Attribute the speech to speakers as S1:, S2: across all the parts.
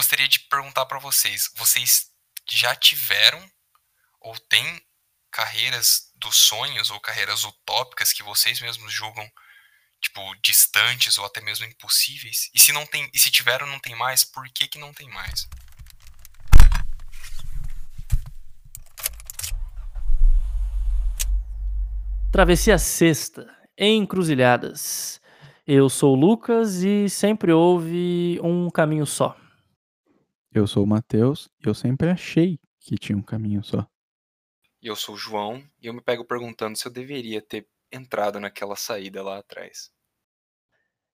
S1: gostaria de perguntar para vocês, vocês já tiveram ou têm carreiras dos sonhos ou carreiras utópicas que vocês mesmos julgam tipo distantes ou até mesmo impossíveis? E se não tem, e se tiveram não tem mais, por que que não tem mais?
S2: Travessia Sexta, Encruzilhadas. Eu sou o Lucas e sempre houve um caminho só.
S3: Eu sou o Matheus e eu sempre achei que tinha um caminho só.
S1: Eu sou o João e eu me pego perguntando se eu deveria ter entrado naquela saída lá atrás.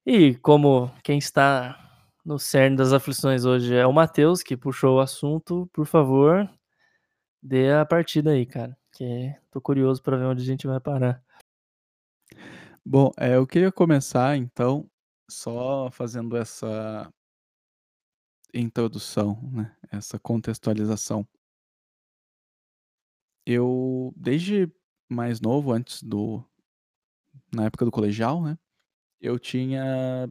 S2: E como quem está no cerne das aflições hoje é o Matheus, que puxou o assunto, por favor, dê a partida aí, cara. Que tô curioso para ver onde a gente vai parar.
S3: Bom, é, eu queria começar então só fazendo essa introdução, né? Essa contextualização. Eu, desde mais novo, antes do. Na época do colegial, né? Eu tinha.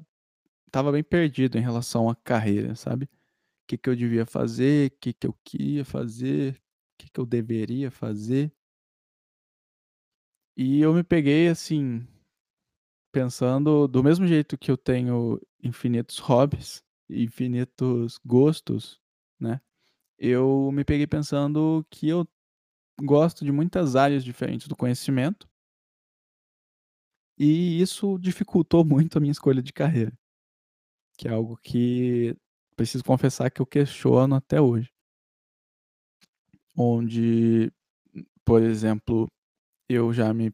S3: Tava bem perdido em relação à carreira, sabe? O que, que eu devia fazer, o que, que eu queria fazer, o que, que eu deveria fazer. E eu me peguei assim, pensando do mesmo jeito que eu tenho infinitos hobbies, infinitos gostos, né? Eu me peguei pensando que eu gosto de muitas áreas diferentes do conhecimento. E isso dificultou muito a minha escolha de carreira. Que é algo que preciso confessar que eu questiono até hoje. Onde, por exemplo, eu já me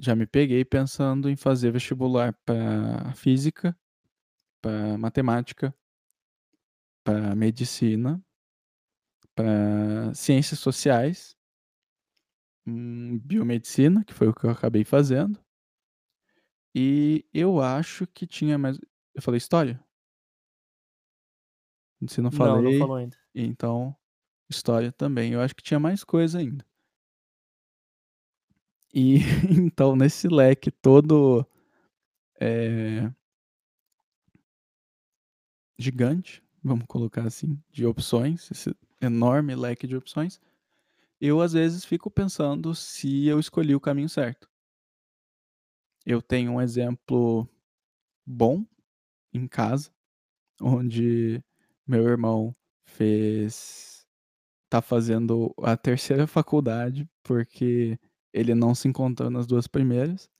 S3: já me peguei pensando em fazer vestibular para física, para matemática, para medicina, para ciências sociais, hum, biomedicina, que foi o que eu acabei fazendo. E eu acho que tinha mais. Eu falei história? Se não falei.
S2: Não, não falou ainda.
S3: Então, história também. Eu acho que tinha mais coisa ainda. E então, nesse leque todo é, gigante, vamos colocar assim, de opções, esse enorme leque de opções, eu às vezes fico pensando se eu escolhi o caminho certo. Eu tenho um exemplo bom em casa, onde meu irmão fez. tá fazendo a terceira faculdade, porque ele não se encontrou nas duas primeiras.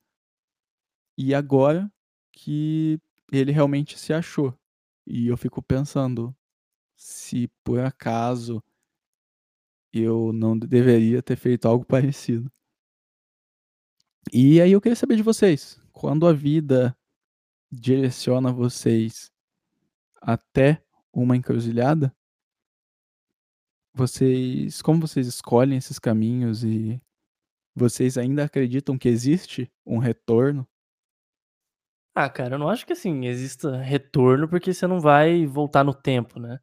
S3: E agora que ele realmente se achou. E eu fico pensando se por acaso eu não deveria ter feito algo parecido. E aí eu queria saber de vocês, quando a vida direciona vocês até uma encruzilhada, vocês, como vocês escolhem esses caminhos e vocês ainda acreditam que existe um retorno?
S2: Ah, cara, eu não acho que assim exista retorno porque você não vai voltar no tempo, né?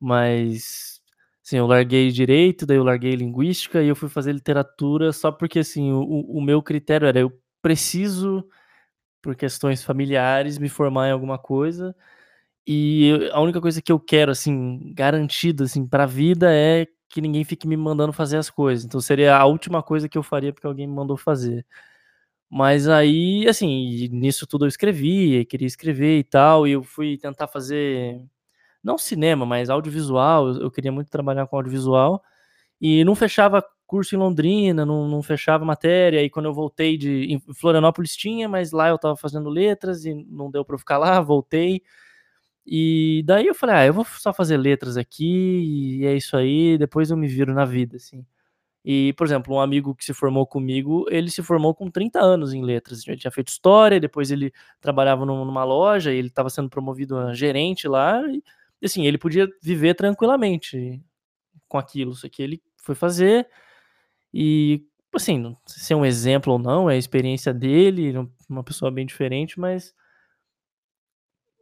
S2: Mas assim, eu larguei direito, daí eu larguei linguística e eu fui fazer literatura só porque assim, o, o meu critério era eu preciso por questões familiares me formar em alguma coisa e eu, a única coisa que eu quero assim garantida assim para a vida é que ninguém fique me mandando fazer as coisas. Então seria a última coisa que eu faria porque alguém me mandou fazer. Mas aí, assim, nisso tudo eu escrevi, queria escrever e tal, e eu fui tentar fazer, não cinema, mas audiovisual, eu, queria muito trabalhar com audiovisual, e não fechava curso em Londrina, não, não fechava matéria, e quando eu voltei de Florianópolis tinha, mas lá eu tava fazendo letras e não deu para eu ficar lá, voltei, e daí eu falei, ah, eu vou só fazer letras aqui, e é isso aí, depois eu me viro na vida, assim. E, por exemplo, um amigo que se formou comigo, ele se formou com 30 anos em letras. Ele tinha feito história, depois ele trabalhava numa loja, ele estava sendo promovido a gerente lá, e assim, ele podia viver tranquilamente com aquilo. Isso aqui ele foi fazer, e assim, se é um exemplo ou não, é a experiência dele, uma pessoa bem diferente, mas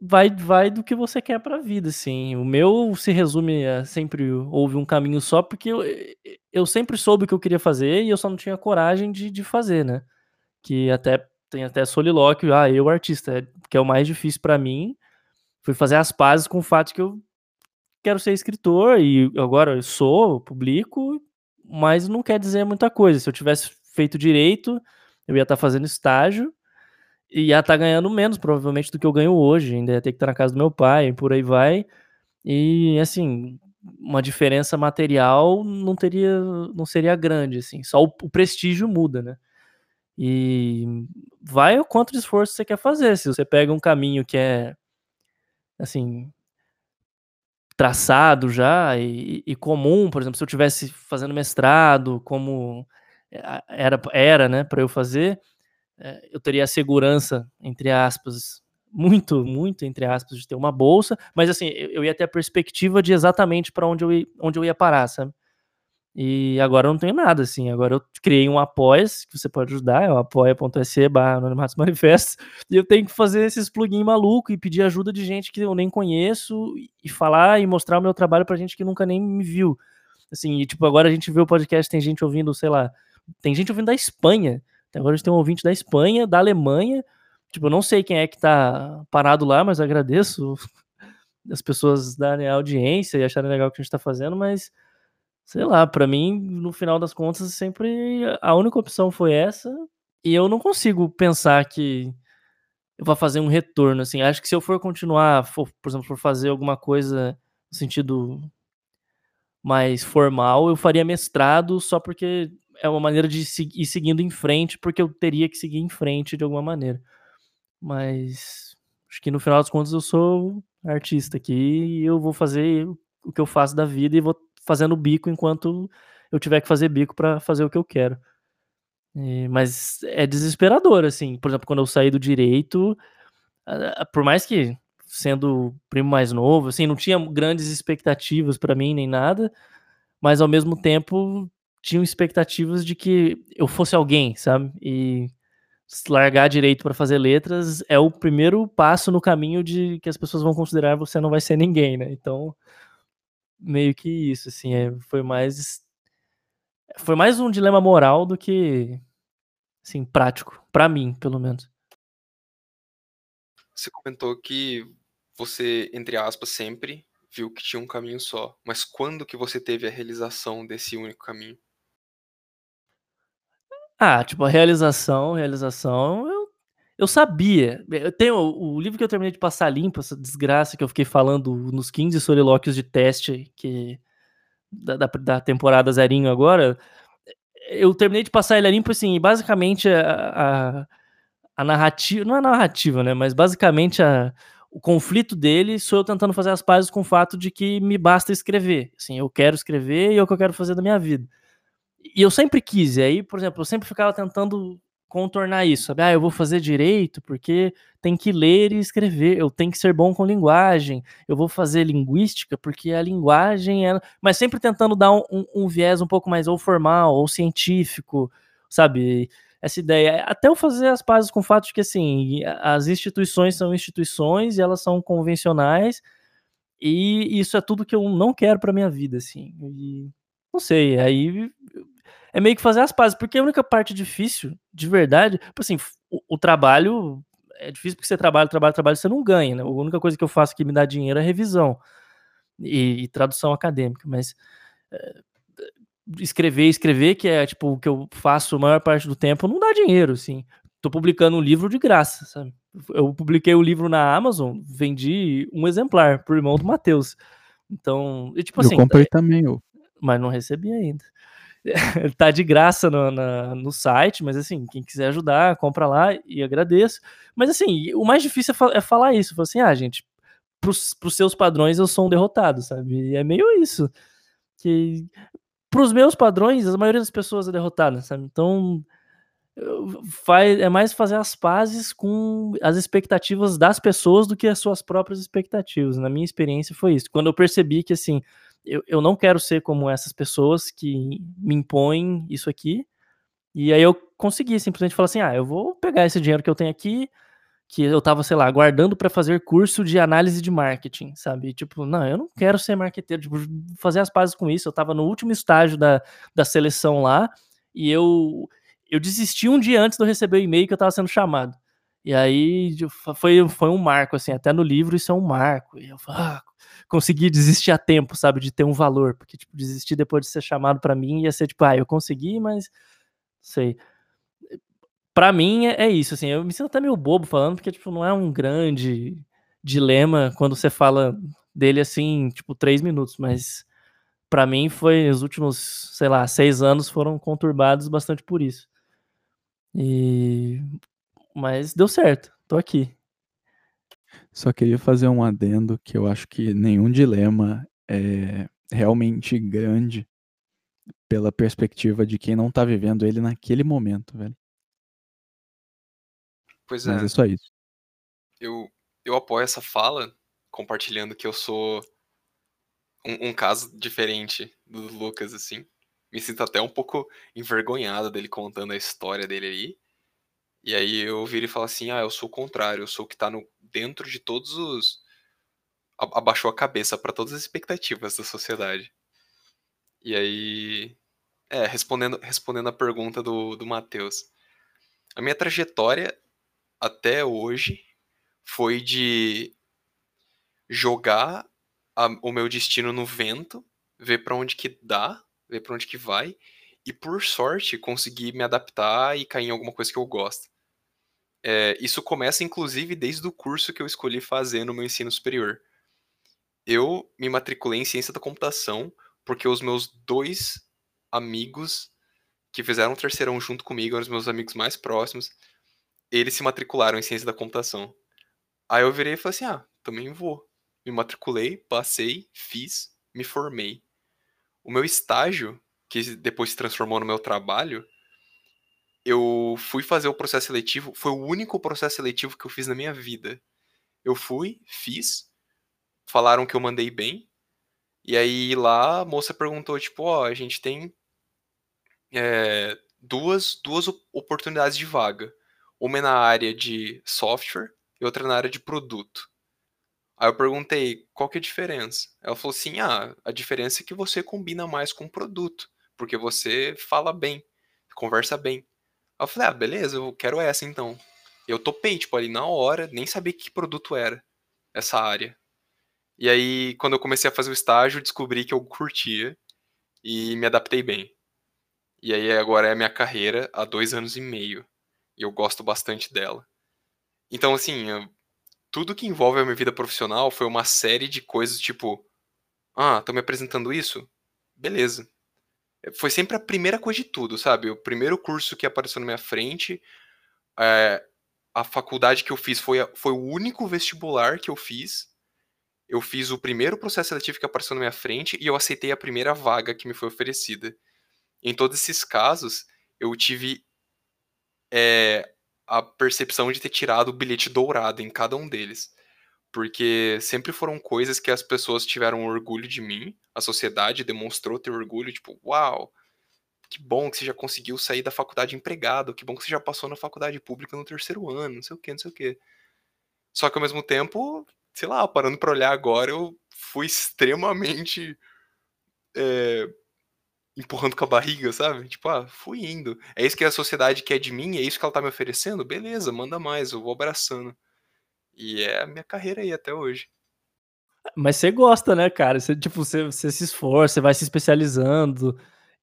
S2: vai, vai do que você quer para a vida, assim. O meu se resume a sempre houve um caminho só, porque eu, eu sempre soube o que eu queria fazer e eu só não tinha coragem de, de fazer, né? Que até tem até solilóquio, ah, eu artista, é, que é o mais difícil para mim, foi fazer as pazes com o fato que eu quero ser escritor e agora eu sou, publico, mas não quer dizer muita coisa. Se eu tivesse feito direito, eu ia estar tá fazendo estágio ia estar tá ganhando menos, provavelmente, do que eu ganho hoje. Ainda ia ter que estar na casa do meu pai, por aí vai. E, assim, uma diferença material não teria, não seria grande, assim. Só o, o prestígio muda, né? E vai o quanto de esforço você quer fazer. Se você pega um caminho que é, assim, traçado já e, e, comum, por exemplo, se eu tivesse fazendo mestrado, como era, era né, para eu fazer, é, eu teria a segurança, entre aspas, muito, muito, entre aspas, de ter uma bolsa, mas assim, eu ia ter a perspectiva de exatamente para onde, eu ia, onde eu ia parar, sabe? E agora eu não tenho nada, assim. Agora eu criei um apoia que você pode ajudar, é o apoia.se barra Anonimatos e eu tenho que fazer esses plugins malucos e pedir ajuda de gente que eu nem conheço e falar e mostrar o meu trabalho pra gente que nunca nem me viu. Assim, e tipo, agora a gente vê o podcast, tem gente ouvindo, sei lá, tem gente ouvindo da Espanha. Agora a gente tem um ouvinte da Espanha, da Alemanha. Tipo, eu não sei quem é que tá parado lá, mas agradeço as pessoas darem audiência e acharem legal o que a gente tá fazendo, mas sei lá, para mim, no final das contas, sempre a única opção foi essa, e eu não consigo pensar que eu vou fazer um retorno, assim. Acho que se eu for continuar, for, por exemplo, for fazer alguma coisa no sentido mais formal, eu faria mestrado só porque é uma maneira de ir seguindo em frente, porque eu teria que seguir em frente de alguma maneira. Mas acho que no final das contas eu sou artista aqui e eu vou fazer o que eu faço da vida e vou fazendo bico enquanto eu tiver que fazer bico para fazer o que eu quero. E, mas é desesperador, assim. Por exemplo, quando eu saí do direito, por mais que sendo primo mais novo, assim, não tinha grandes expectativas para mim nem nada, mas ao mesmo tempo tinham expectativas de que eu fosse alguém, sabe? E largar direito para fazer letras é o primeiro passo no caminho de que as pessoas vão considerar você não vai ser ninguém, né? Então, meio que isso, assim, é, foi mais foi mais um dilema moral do que assim, prático, para mim, pelo menos.
S1: Você comentou que você, entre aspas, sempre viu que tinha um caminho só, mas quando que você teve a realização desse único caminho?
S2: Ah, tipo, a realização, realização, eu, eu sabia. Eu tenho o, o livro que eu terminei de passar limpo, essa desgraça que eu fiquei falando nos 15 solilóquios de teste que da, da, da temporada zerinho agora. Eu terminei de passar ele limpo, assim, basicamente a, a, a narrativa, não é narrativa, né, mas basicamente a, o conflito dele sou eu tentando fazer as pazes com o fato de que me basta escrever. Assim, eu quero escrever e é o que eu quero fazer da minha vida e eu sempre quis, e aí, por exemplo, eu sempre ficava tentando contornar isso, sabe? Ah, eu vou fazer direito porque tem que ler e escrever, eu tenho que ser bom com linguagem, eu vou fazer linguística porque a linguagem é. Mas sempre tentando dar um, um, um viés um pouco mais ou formal ou científico, sabe? Essa ideia. Até eu fazer as pazes com o fato de que, assim, as instituições são instituições e elas são convencionais, e isso é tudo que eu não quero para minha vida, assim. E não sei, aí é meio que fazer as pazes, porque a única parte difícil, de verdade, tipo assim, o, o trabalho é difícil porque você trabalha, trabalha, trabalha, você não ganha, né? A única coisa que eu faço que me dá dinheiro é revisão e, e tradução acadêmica, mas é, escrever, escrever, que é tipo o que eu faço a maior parte do tempo, não dá dinheiro, assim. Tô publicando um livro de graça, sabe? Eu publiquei o livro na Amazon, vendi um exemplar pro irmão do Matheus. Então, e, tipo
S3: eu
S2: assim.
S3: Eu comprei é, também, eu.
S2: Mas não recebi ainda. tá de graça no, na, no site, mas assim, quem quiser ajudar, compra lá e agradeço. Mas assim, o mais difícil é, é falar isso. Falar assim, ah, gente, pros, pros seus padrões eu sou um derrotado, sabe? E é meio isso. Que pros meus padrões, a maioria das pessoas é derrotada, sabe? Então, faz, é mais fazer as pazes com as expectativas das pessoas do que as suas próprias expectativas. Na minha experiência foi isso. Quando eu percebi que, assim, eu, eu não quero ser como essas pessoas que me impõem isso aqui. E aí eu consegui simplesmente falar assim: ah, eu vou pegar esse dinheiro que eu tenho aqui, que eu tava, sei lá, guardando para fazer curso de análise de marketing, sabe? Tipo, não, eu não quero ser marqueteiro, tipo, fazer as pazes com isso. Eu tava no último estágio da, da seleção lá e eu eu desisti um dia antes de eu receber o e-mail que eu tava sendo chamado. E aí foi, foi um marco, assim, até no livro isso é um marco. E eu ah, consegui desistir a tempo, sabe, de ter um valor, porque, tipo, desistir depois de ser chamado para mim ia ser, tipo, ah, eu consegui, mas, sei. Para mim é, é, isso, assim, eu me sinto até meio bobo falando, porque, tipo, não é um grande dilema quando você fala dele, assim, tipo, três minutos, mas para mim foi, os últimos, sei lá, seis anos foram conturbados bastante por isso. E mas deu certo, tô aqui.
S3: Só queria fazer um adendo que eu acho que nenhum dilema é realmente grande pela perspectiva de quem não tá vivendo ele naquele momento, velho.
S1: Pois
S3: Mas
S1: é,
S3: é só isso.
S1: eu, eu apoio essa fala, compartilhando que eu sou um, um caso diferente do Lucas, assim. Me sinto até um pouco envergonhado dele contando a história dele aí. E aí eu viro e falo assim, ah, eu sou o contrário, eu sou o que tá no, dentro de todos os... Abaixou a cabeça pra todas as expectativas da sociedade. E aí... É, respondendo, respondendo a pergunta do, do Matheus. A minha trajetória até hoje foi de jogar a- o meu destino no vento, ver pra onde que dá, ver pra onde que vai, e por sorte conseguir me adaptar e cair em alguma coisa que eu gosto. É, isso começa inclusive desde o curso que eu escolhi fazer no meu ensino superior. Eu me matriculei em ciência da computação porque os meus dois amigos que fizeram o terceirão junto comigo, eram os meus amigos mais próximos, eles se matricularam em ciência da computação. Aí eu virei e falei assim: ah, também vou. Me matriculei, passei, fiz, me formei. O meu estágio, que depois se transformou no meu trabalho, eu fui fazer o processo seletivo, foi o único processo seletivo que eu fiz na minha vida. Eu fui, fiz, falaram que eu mandei bem, e aí lá a moça perguntou, tipo, ó, a gente tem é, duas, duas op- oportunidades de vaga. Uma é na área de software e outra na área de produto. Aí eu perguntei, qual que é a diferença? Ela falou assim, ah, a diferença é que você combina mais com o produto, porque você fala bem, conversa bem. Eu falei, ah, beleza, eu quero essa então. Eu topei, tipo, ali na hora, nem sabia que produto era essa área. E aí, quando eu comecei a fazer o estágio, descobri que eu curtia e me adaptei bem. E aí agora é a minha carreira há dois anos e meio. E eu gosto bastante dela. Então, assim, eu- tudo que envolve a minha vida profissional foi uma série de coisas tipo: ah, tô me apresentando isso? Beleza. Foi sempre a primeira coisa de tudo, sabe? O primeiro curso que apareceu na minha frente, é, a faculdade que eu fiz foi, foi o único vestibular que eu fiz. Eu fiz o primeiro processo seletivo que apareceu na minha frente e eu aceitei a primeira vaga que me foi oferecida. Em todos esses casos, eu tive é, a percepção de ter tirado o bilhete dourado em cada um deles. Porque sempre foram coisas que as pessoas tiveram orgulho de mim, a sociedade demonstrou ter orgulho, tipo, uau, que bom que você já conseguiu sair da faculdade empregado, que bom que você já passou na faculdade pública no terceiro ano, não sei o que, não sei o que. Só que ao mesmo tempo, sei lá, parando pra olhar agora, eu fui extremamente é, empurrando com a barriga, sabe? Tipo, ah, fui indo. É isso que a sociedade quer de mim, é isso que ela tá me oferecendo? Beleza, manda mais, eu vou abraçando. E é a minha carreira aí até hoje.
S2: Mas você gosta, né, cara? Você, tipo, você, você se esforça, você vai se especializando.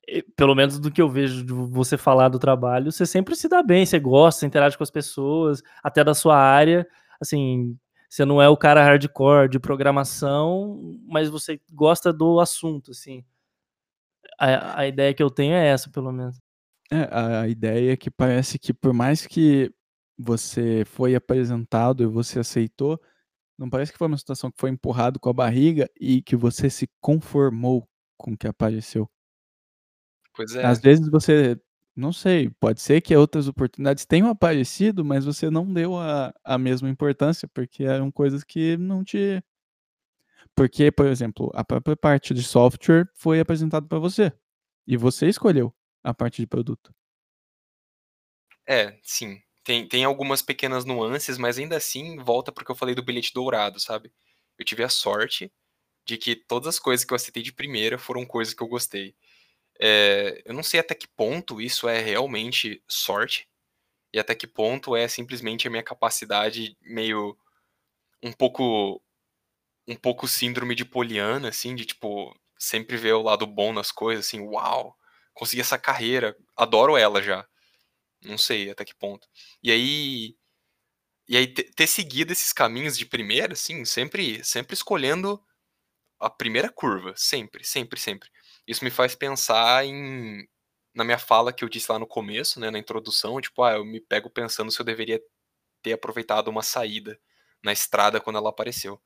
S2: E, pelo menos do que eu vejo de você falar do trabalho, você sempre se dá bem, você gosta, você interage com as pessoas, até da sua área. Assim, você não é o cara hardcore de programação, mas você gosta do assunto, assim. A, a ideia que eu tenho é essa, pelo menos.
S3: É, a a ideia é que parece que por mais que você foi apresentado e você aceitou, não parece que foi uma situação que foi empurrado com a barriga e que você se conformou com o que apareceu.
S1: Pois é.
S3: Às vezes você, não sei, pode ser que outras oportunidades tenham aparecido, mas você não deu a, a mesma importância, porque eram coisas que não te. Porque, por exemplo, a própria parte de software foi apresentada para você. E você escolheu a parte de produto.
S1: É, sim. Tem, tem algumas pequenas nuances, mas ainda assim volta porque eu falei do bilhete dourado, sabe? Eu tive a sorte de que todas as coisas que eu aceitei de primeira foram coisas que eu gostei. É, eu não sei até que ponto isso é realmente sorte. e até que ponto é simplesmente a minha capacidade meio um pouco um pouco síndrome de Poliana, assim, de tipo sempre ver o lado bom nas coisas, assim, uau, consegui essa carreira, adoro ela já. Não sei até que ponto. E aí e aí ter seguido esses caminhos de primeira, assim, sempre sempre escolhendo a primeira curva, sempre, sempre, sempre. Isso me faz pensar em na minha fala que eu disse lá no começo, né, na introdução, tipo, ah, eu me pego pensando se eu deveria ter aproveitado uma saída na estrada quando ela apareceu.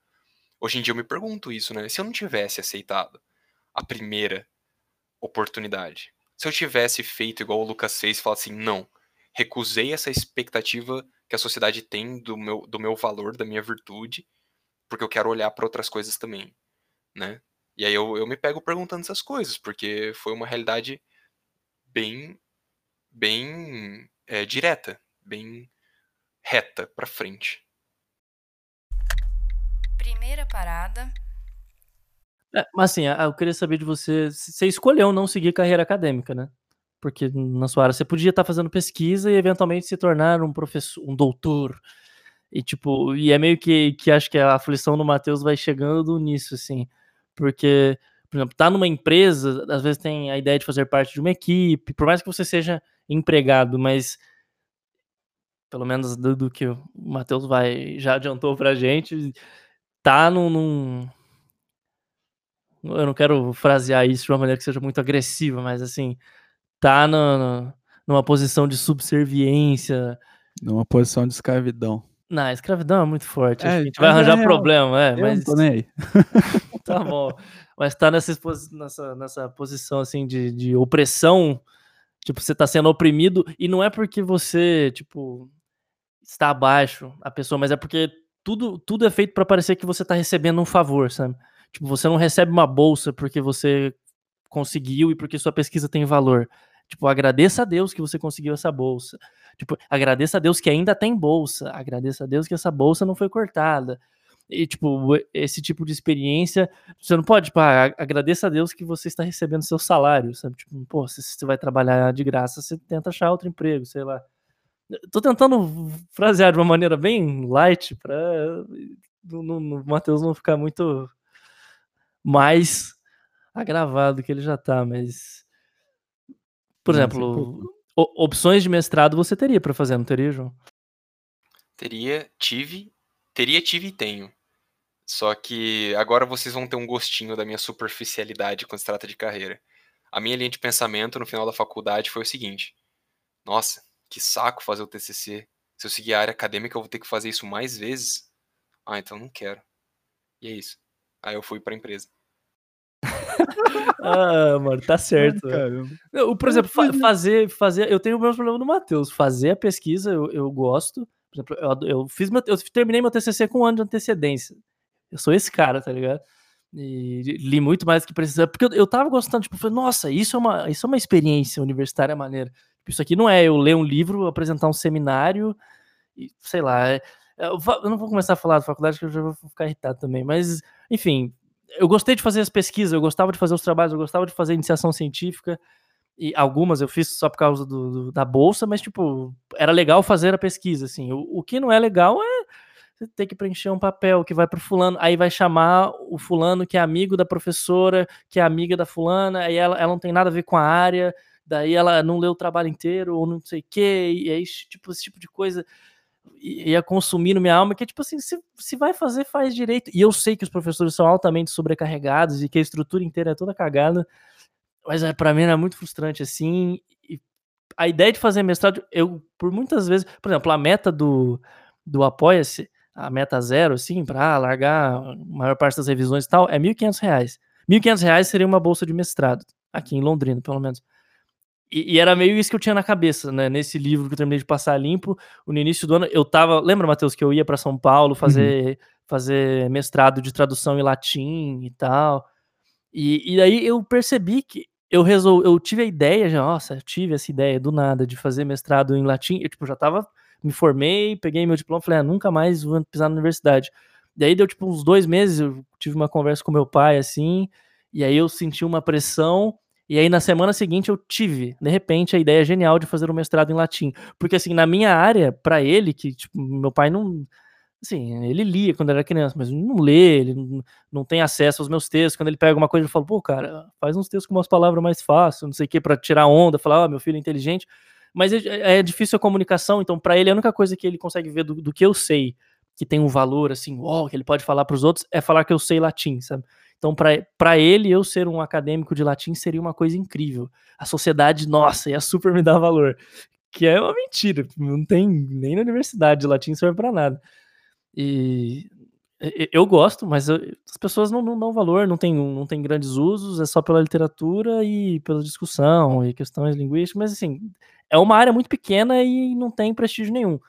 S1: Hoje em dia eu me pergunto isso, né? Se eu não tivesse aceitado a primeira oportunidade, se eu tivesse feito igual o Lucas fez e falar assim, não, recusei essa expectativa que a sociedade tem do meu, do meu valor, da minha virtude, porque eu quero olhar para outras coisas também, né? E aí eu, eu me pego perguntando essas coisas, porque foi uma realidade bem, bem é, direta, bem reta para frente.
S4: Primeira parada.
S2: É, mas assim, eu queria saber de você, você escolheu não seguir carreira acadêmica, né? Porque na sua área você podia estar fazendo pesquisa e eventualmente se tornar um professor, um doutor. E tipo, e é meio que, que acho que a aflição do Matheus vai chegando nisso, assim. Porque por exemplo, tá numa empresa, às vezes tem a ideia de fazer parte de uma equipe, por mais que você seja empregado, mas pelo menos do, do que o Matheus vai já adiantou pra gente, tá num, num, eu não quero frasear isso de uma maneira que seja muito agressiva, mas assim, tá no, numa posição de subserviência,
S3: numa posição de escravidão.
S2: Não, escravidão é muito forte. É, a gente vai arranjar é problema, é, mas.
S3: Não tô nem aí.
S2: tá bom. Mas tá nessa, nessa, nessa posição assim de, de opressão. Tipo, você tá sendo oprimido, e não é porque você, tipo, está abaixo a pessoa, mas é porque tudo, tudo é feito para parecer que você tá recebendo um favor, sabe? Tipo, você não recebe uma bolsa porque você conseguiu e porque sua pesquisa tem valor. Tipo, agradeça a Deus que você conseguiu essa bolsa. Tipo, agradeça a Deus que ainda tem bolsa. Agradeça a Deus que essa bolsa não foi cortada. E, tipo, esse tipo de experiência, você não pode, tipo, ah, agradeça a Deus que você está recebendo seu salário, sabe? Tipo, pô, se você vai trabalhar de graça, você tenta achar outro emprego, sei lá. Tô tentando frasear de uma maneira bem light para o Matheus não ficar muito mais agravado que ele já tá, mas por exemplo, opções de mestrado você teria para fazer, não teria, João?
S1: Teria, tive, teria, tive e tenho. Só que agora vocês vão ter um gostinho da minha superficialidade quando se trata de carreira. A minha linha de pensamento no final da faculdade foi o seguinte: nossa, que saco fazer o TCC. Se eu seguir a área acadêmica, eu vou ter que fazer isso mais vezes. Ah, então não quero. E é isso. Aí eu fui para a empresa.
S2: ah, mano, tá certo. eu, por exemplo, fa fazer, fazer. Eu tenho o mesmo problema do Matheus. Fazer a pesquisa, eu, eu gosto. Por exemplo, eu, eu, fiz meu, eu terminei meu TCC com um ano de antecedência. Eu sou esse cara, tá ligado? E li muito mais do que precisava. Porque eu, eu tava gostando, tipo, falei, nossa, isso é uma, isso é uma experiência universitária maneira. Tipo, isso aqui não é eu ler um livro, apresentar um seminário, e sei lá. É, eu, eu não vou começar a falar da faculdade, que eu já vou ficar irritado também. Mas, enfim, eu gostei de fazer as pesquisas, eu gostava de fazer os trabalhos, eu gostava de fazer iniciação científica. E algumas eu fiz só por causa do, do, da bolsa, mas, tipo, era legal fazer a pesquisa, assim. O, o que não é legal é você ter que preencher um papel que vai pro fulano, aí vai chamar o fulano que é amigo da professora, que é amiga da fulana, aí ela, ela não tem nada a ver com a área, daí ela não leu o trabalho inteiro, ou não sei o quê, e aí, tipo, esse tipo de coisa ia consumir minha alma, que é tipo assim, se, se vai fazer, faz direito. E eu sei que os professores são altamente sobrecarregados e que a estrutura inteira é toda cagada, mas é, para mim era muito frustrante assim. a ideia de fazer mestrado, eu por muitas vezes, por exemplo, a meta do, do Apoia-se, a meta zero, assim, para largar a maior parte das revisões e tal, é R$ 1.500. R$ 1.500 seria uma bolsa de mestrado, aqui em Londrina, pelo menos. E, e, era meio isso que eu tinha na cabeça, né? Nesse livro que eu terminei de passar limpo, no início do ano, eu tava. Lembra, Matheus, que eu ia para São Paulo fazer, uhum. fazer mestrado de tradução em latim e tal. E, e aí eu percebi que eu resolvi, eu tive a ideia, já, nossa, eu tive essa ideia do nada de fazer mestrado em latim. Eu, tipo, já tava, me formei, peguei meu diploma, falei, ah, nunca mais vou pisar na universidade. Daí deu, tipo, uns dois meses, eu tive uma conversa com meu pai, assim, e aí eu senti uma pressão E aí na semana seguinte eu tive, de repente, a ideia genial de fazer um mestrado em latim. Porque assim, na minha área, para ele, que tipo, meu pai não assim, ele lia quando era criança, mas não lê, ele não, tem acesso aos meus textos. Quando ele pega uma coisa, ele fala, pô, cara, faz uns textos com umas palavras mais fáceis, não sei o que, para tirar onda, falar, oh, meu filho é inteligente. Mas é, é difícil a comunicação, então para ele a única coisa que ele consegue ver do, do que eu sei, que tem um valor assim, uau, que ele pode falar para os outros, é falar que eu sei latim, sabe? Então, para ele, eu ser um acadêmico de latim seria uma coisa incrível. A sociedade, nossa, ia super me dar valor. Que é uma mentira. Não tem nem na universidade de latim serve para nada. E eu gosto, mas eu, as pessoas não, não, dão valor, não tem, não tem grandes usos, é só pela literatura e pela discussão e questões linguísticas, mas assim, é uma área muito pequena e não tem prestígio nenhum.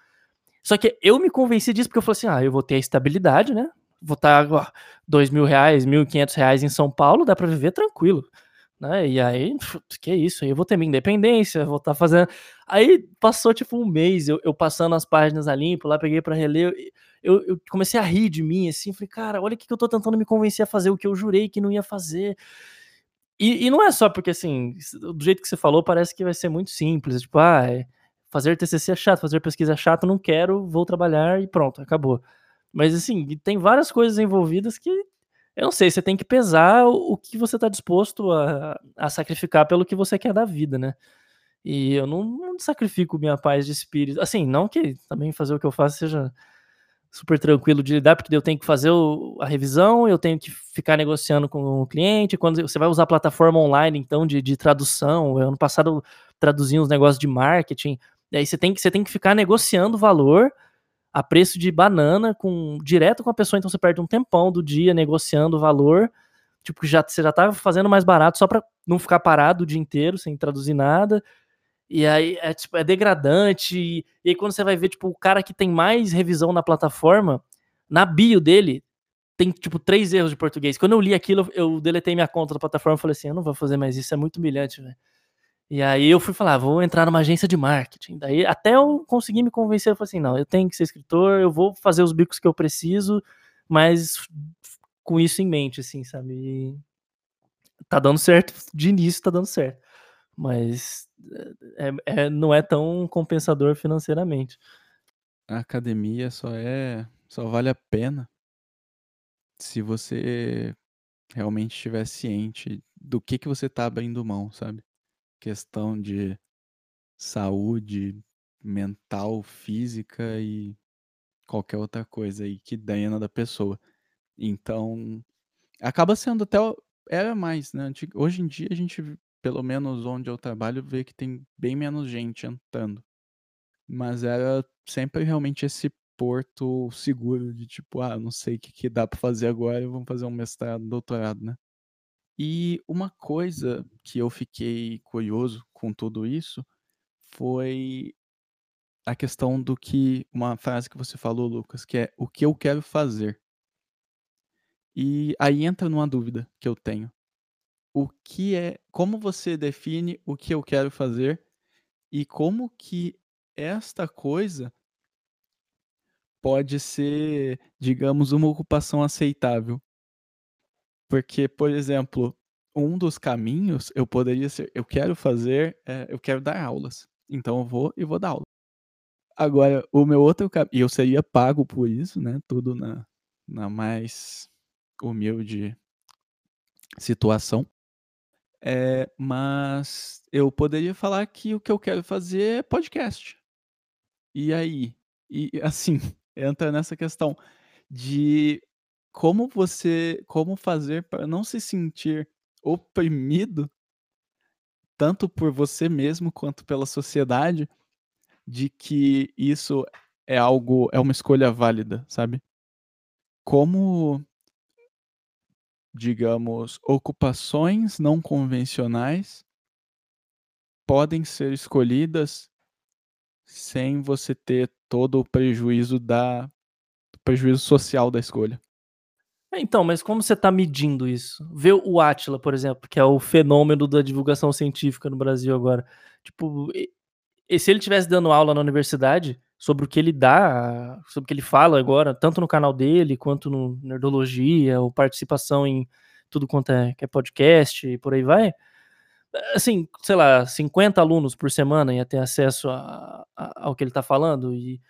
S2: Só que eu me convenci disso porque eu falei assim: ah, eu vou ter a estabilidade, né? Vou estar ó, dois mil reais, mil e quinhentos reais em São Paulo, dá para viver tranquilo. Né? E aí, que é isso? Aí eu vou ter minha independência, vou estar tá fazendo. Aí passou tipo um mês, eu, eu passando as páginas a limpo, lá peguei para reler, eu, eu, comecei a rir de mim, assim, falei, cara, olha o que, que eu tô tentando me convencer a fazer, o que eu jurei que não ia fazer. E, e, não é só porque, assim, do jeito que você falou, parece que vai ser muito simples, tipo, ah, fazer TCC é chato, fazer pesquisa é chato, não quero, vou trabalhar e pronto, acabou. Mas assim, tem várias coisas envolvidas que eu não sei, você tem que pesar o, que você está disposto a, a, sacrificar pelo que você quer da vida, né? E eu não, não, sacrifico minha paz de espírito. Assim, não que também fazer o que eu faço seja super tranquilo de lidar, porque eu tenho que fazer o, a revisão, eu tenho que ficar negociando com o cliente. Quando você vai usar a plataforma online, então, de, de tradução, eu, ano passado traduzi uns negócios de marketing, aí você tem que, você tem que ficar negociando o valor a preço de banana, com direto com a pessoa, então você perde um tempão do dia negociando o valor, tipo, já, você já tá fazendo mais barato só para não ficar parado o dia inteiro sem traduzir nada. E aí é, tipo, é degradante. E, e aí quando você vai ver, tipo, o cara que tem mais revisão na plataforma, na bio dele, tem, tipo, três erros de português. Quando eu li aquilo, eu deletei minha conta da plataforma e falei assim, eu não vou fazer mais isso, é muito humilhante, velho. E aí eu fui falar, vou entrar numa agência de marketing. Daí até eu consegui me convencer, eu falei assim, não, eu tenho que ser escritor, eu vou fazer os bicos que eu preciso, mas com isso em mente, assim, sabe? E tá dando certo, de início tá dando certo. Mas é, é, não é tão compensador financeiramente.
S3: A academia só é. só vale a pena se você realmente estiver ciente do que, que você tá abrindo mão, sabe? Questão de saúde mental, física e qualquer outra coisa aí que dena da pessoa. Então, acaba sendo até era mais, né? Hoje em dia a gente, pelo menos onde eu trabalho, vê que tem bem menos gente entrando. Mas era sempre realmente esse porto seguro de tipo, ah, não sei o que, que dá para fazer agora, vamos fazer um mestrado, doutorado, né? E uma coisa que eu fiquei curioso com tudo isso foi a questão do que uma frase que você falou, Lucas, que é o que eu quero fazer. E aí entra numa dúvida que eu tenho. O que é, como você define o que eu quero fazer e como que esta coisa pode ser, digamos, uma ocupação aceitável porque, por exemplo, um dos caminhos eu poderia ser, eu quero fazer, é, eu quero dar aulas. Então eu vou e vou dar aula. Agora, o meu outro caminho, e eu seria pago por isso, né? Tudo na, na mais humilde situação. É, mas eu poderia falar que o que eu quero fazer é podcast. E aí? E assim, entra nessa questão de como você como fazer para não se sentir oprimido tanto por você mesmo quanto pela sociedade de que isso é algo é uma escolha válida, sabe? Como digamos, ocupações não convencionais podem ser escolhidas sem você ter todo o prejuízo da prejuízo social da escolha.
S2: É, então, mas como você está medindo isso? Vê o Atila, por exemplo, que é o fenômeno da divulgação científica no Brasil agora. Tipo, e, se ele estivesse dando aula na universidade sobre o que ele dá, sobre o que ele fala agora, tanto no canal dele quanto no Nerdologia, ou participação em tudo quanto é, que é podcast e por aí vai, assim, sei lá, 50 alunos por semana ia ter acesso a, a, ao que ele está falando e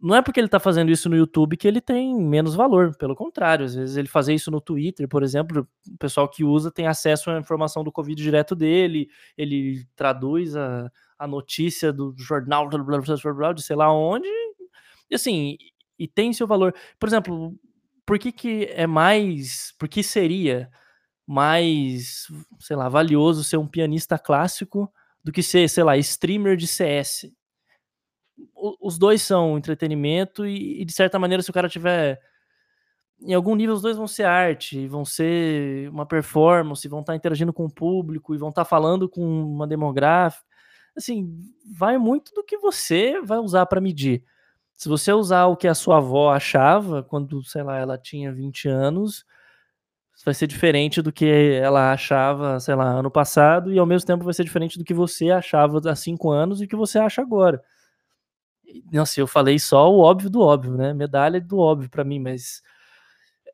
S2: não é porque ele está fazendo isso no YouTube que ele tem menos valor, pelo contrário, às vezes ele fazer isso no Twitter, por exemplo, o pessoal que usa tem acesso à informação do Covid direto dele, ele traduz a, a notícia do jornal de sei lá onde, e assim, e tem seu valor. Por exemplo, por que, que é mais, por que seria mais, sei lá, valioso ser um pianista clássico do que ser, sei lá, streamer de CS. Os dois são entretenimento e, e, de certa maneira, se o cara tiver em algum nível, os dois vão ser arte, vão ser uma performance, vão estar interagindo com o público e vão estar falando com uma demográfica. Assim, vai muito do que você vai usar para medir. Se você usar o que a sua avó achava quando, sei lá, ela tinha 20 anos, vai ser diferente do que ela achava, sei lá, ano passado, e ao mesmo tempo vai ser diferente do que você achava há cinco anos e que você acha agora. Nossa, eu falei só o óbvio do óbvio, né? Medalha do óbvio para mim, mas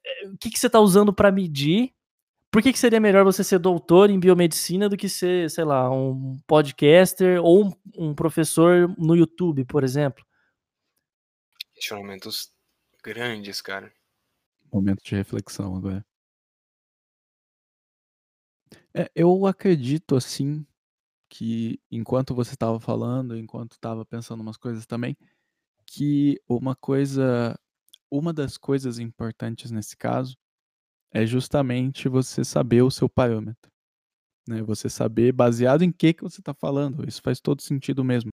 S2: eh, o que, que você está usando para medir? Por que, que seria melhor você ser doutor em biomedicina do que ser, sei lá, um podcaster ou um, um professor no YouTube, por exemplo?
S1: Questionamentos grandes, cara.
S3: Momento de reflexão agora. É, eu acredito, assim, que enquanto você estava falando, enquanto estava pensando umas coisas também, que uma coisa uma das coisas importantes nesse caso é justamente você saber o seu parâmetro, né, você saber baseado em que que você está falando, isso faz todo sentido mesmo.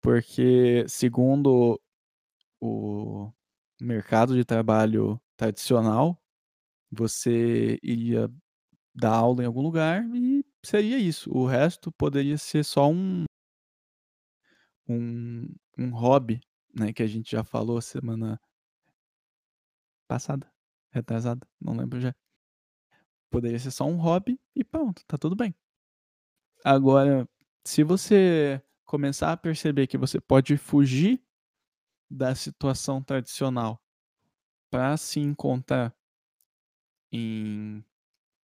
S3: Porque segundo o mercado de trabalho tradicional, você iria dar aula em algum lugar e seria isso. O resto poderia ser só um um, um hobby, né, que a gente já falou semana passada, retrasada, não lembro já. Poderia ser só um hobby e pronto, tá tudo bem. Agora, se você começar a perceber que você pode fugir da situação tradicional para se encontrar em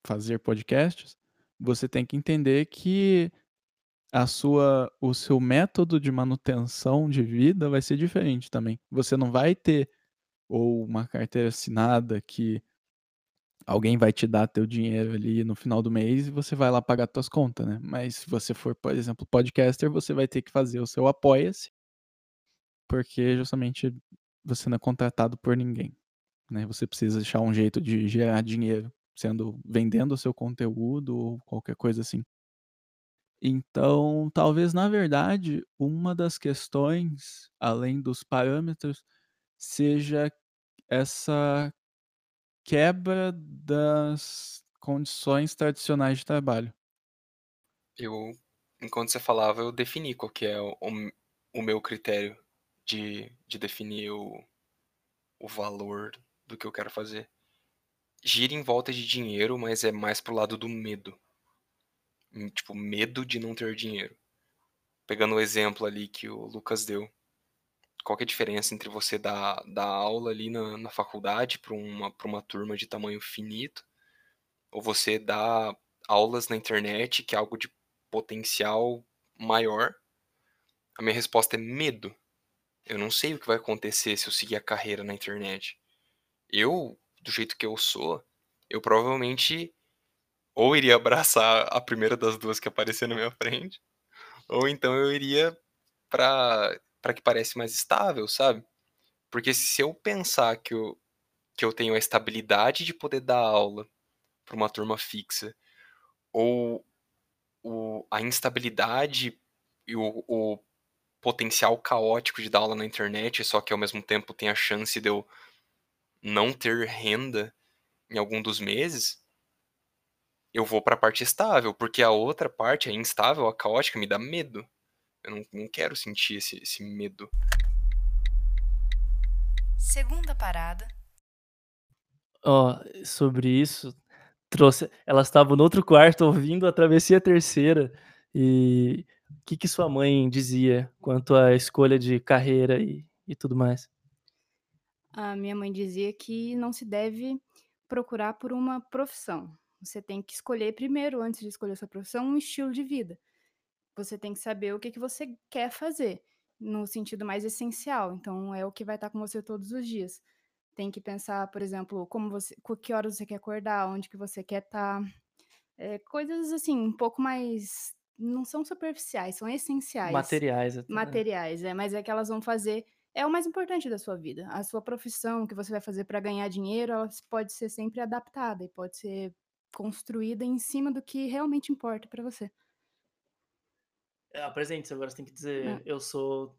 S3: fazer podcasts, você tem que entender que a sua, o seu método de manutenção de vida vai ser diferente também. Você não vai ter ou uma carteira assinada que alguém vai te dar teu dinheiro ali no final do mês e você vai lá pagar suas contas, né? Mas se você for, por exemplo, podcaster, você vai ter que fazer o seu apoia-se, porque justamente você não é contratado por ninguém, né? Você precisa achar um jeito de gerar dinheiro sendo vendendo o seu conteúdo ou qualquer coisa assim. Então, talvez na verdade, uma das questões, além dos parâmetros, seja essa quebra das condições tradicionais de trabalho.
S1: Eu, enquanto você falava, eu defini qual que é o, o meu critério de, de definir o, o valor do que eu quero fazer gira em volta de dinheiro, mas é mais pro lado do medo. Hum, tipo, medo de não ter dinheiro. Pegando o exemplo ali que o Lucas deu. Qual é a diferença entre você dar, dar aula ali na, na faculdade para uma, uma turma de tamanho finito, ou você dar aulas na internet, que é algo de potencial maior? A minha resposta é medo. Eu não sei o que vai acontecer se eu seguir a carreira na internet. Eu do jeito que eu sou, eu provavelmente ou iria abraçar a primeira das duas que aparecer na minha frente, ou então eu iria para para que parece mais estável, sabe? Porque se eu pensar que eu, que eu tenho a estabilidade de poder dar aula para uma turma fixa, ou o, a instabilidade e o, o potencial caótico de dar aula na internet, só que ao mesmo tempo tem a chance de eu não ter renda em algum dos meses, eu vou para a parte estável, porque a outra parte, a instável, a caótica, me dá medo. Eu não, não quero sentir esse, esse medo.
S4: Segunda parada.
S2: Ó, oh, sobre isso, trouxe. Elas estavam no outro quarto ouvindo a travessia terceira. E o que, que sua mãe dizia quanto à escolha de carreira e, e tudo mais?
S5: A minha mãe dizia que não se deve procurar por uma profissão, Você tem que escolher primeiro, antes de escolher sua profissão, um estilo de vida. Você tem que saber o que, que você quer fazer, no sentido mais essencial. Então, é o que vai estar com você todos os dias. Tem que pensar, por exemplo, como você, que horas você quer acordar, onde que você quer estar. É, coisas assim, um pouco mais. Não são superficiais, são essenciais.
S2: Materiais até?
S5: Materiais, é, mas é que elas vão fazer. É o mais importante da sua vida. A sua profissão, o que você vai fazer para ganhar dinheiro, ela pode ser sempre adaptada e pode ser construída em cima do que realmente importa para você.
S2: Apresente-se agora, você tem que dizer,
S5: É.
S2: eu sou.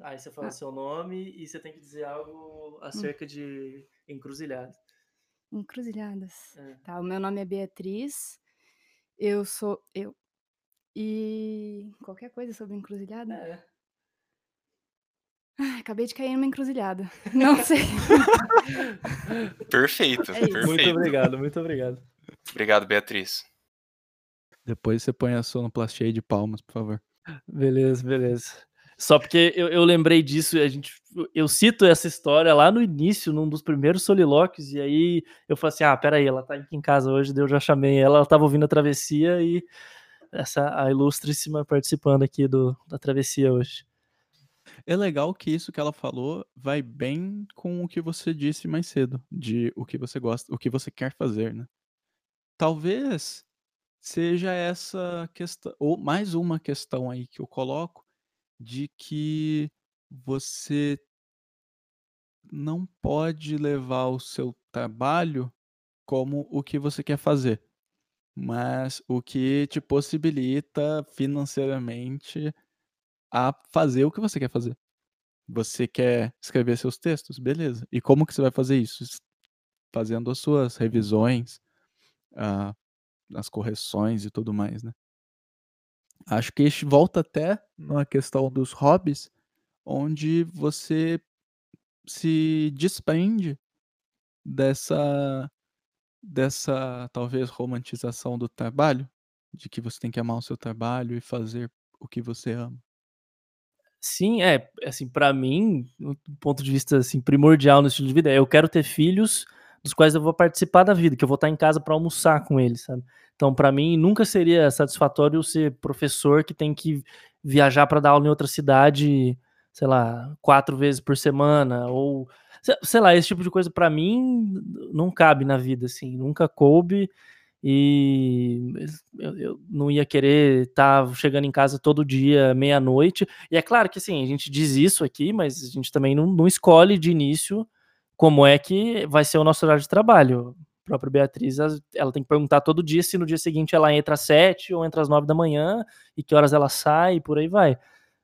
S2: Aí você fala
S5: Ah.
S2: seu nome e você tem que dizer algo acerca de encruzilhada.
S5: Encruzilhadas.
S2: É.
S5: Tá, o meu nome é Beatriz. Eu sou eu. E qualquer coisa sobre encruzilhada?
S2: É.
S5: Ai, acabei de cair numa encruzilhada. Não sei.
S1: Perfeito,
S5: É
S1: perfeito.
S2: Muito obrigado, muito obrigado.
S1: Obrigado, Beatriz.
S3: Depois você põe a sonoplastia aí de palmas, por favor.
S2: Beleza, beleza. Só porque eu, eu lembrei disso, a gente, eu cito essa história lá no início, num dos primeiros solilóquios, e aí eu falei assim: ah, peraí, ela tá aqui em casa hoje, eu já chamei ela, ela tava ouvindo a travessia e essa a ilustríssima participando aqui do, da travessia hoje.
S3: É legal que isso que ela falou vai bem com o que você disse mais cedo, de o que você gosta, o que você quer fazer, né? Talvez seja essa questão, ou mais uma questão aí que eu coloco, de que você não pode levar o seu trabalho como o que você quer fazer, mas o que te possibilita financeiramente a fazer o que você quer fazer. Você quer escrever seus textos? Beleza. E como que você vai fazer isso? Fazendo as suas revisões, ah, as correções e tudo mais, né? Acho que isso volta até na questão dos hobbies, onde você se desprende dessa dessa talvez romantização do trabalho, de que você tem que amar o seu trabalho e fazer o que você ama.
S2: Sim, é, assim, pra mim, do ponto de vista assim, primordial no estilo de vida, é eu quero ter filhos dos quais eu vou participar da vida, que eu vou estar em casa pra almoçar com eles, sabe? Então, pra mim, nunca seria satisfatório ser professor que tem que viajar pra dar aula em outra cidade, sei lá, quatro vezes por semana, ou se- sei lá, esse tipo de coisa pra mim não cabe na vida, assim, nunca coube e eu, não ia querer estar chegando em casa todo dia, meia-noite. E é claro que assim, a gente diz isso aqui, mas a gente também não, não escolhe de início como é que vai ser o nosso horário de trabalho. A própria Beatriz, ela tem que perguntar todo dia se no dia seguinte ela entra às sete ou entra às nove da manhã e que horas ela sai e por aí vai.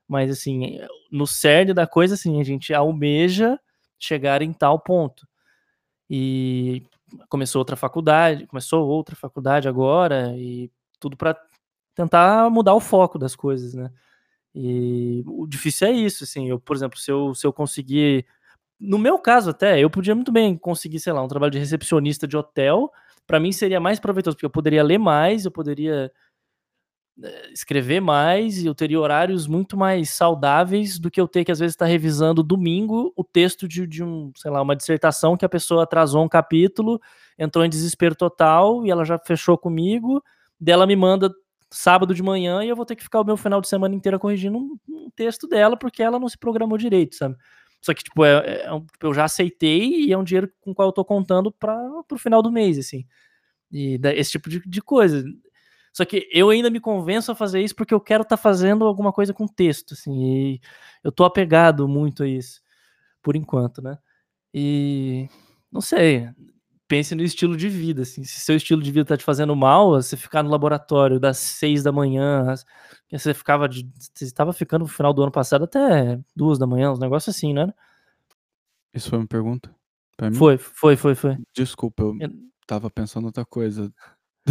S2: Mas assim, no cerne da coisa, assim, a gente almeja chegar em tal ponto. E começou outra faculdade, começou outra faculdade agora e tudo para tentar mudar o foco das coisas, né? E o difícil é isso, assim, eu, por exemplo, se eu, se eu conseguir, no meu caso até, eu podia muito bem conseguir, sei lá, um trabalho de recepcionista de hotel, para mim seria mais proveitoso, porque eu poderia ler mais, eu poderia escrever mais e eu teria horários muito mais saudáveis do que eu ter que às vezes estar revisando domingo o texto de, de um, sei lá, uma dissertação que a pessoa atrasou um capítulo, entrou em desespero total e ela já fechou comigo, dela me manda sábado de manhã e eu vou ter que ficar o meu final de semana inteira corrigindo um, um texto dela porque ela não se programou direito, sabe? Só que, tipo, é, é um- tipo, eu já aceitei e é um dinheiro com o qual eu tô contando para pro final do mês, assim. E esse tipo de, de coisa. Só que eu ainda me convenço a fazer isso porque eu quero estar fazendo alguma coisa com texto, assim. E eu tô apegado muito a isso, por enquanto, né? E não sei, pense no estilo de vida, assim. Se seu estilo de vida tá te fazendo mal, você ficar no laboratório das seis da manhã, você ficava de, você estava ficando no final do ano passado até duas da manhã, uns negócios assim, né?
S3: Isso foi uma pergunta?
S2: Foi, foi, foi, foi.
S3: Desculpa, eu
S2: Eu-
S3: tava pensando outra coisa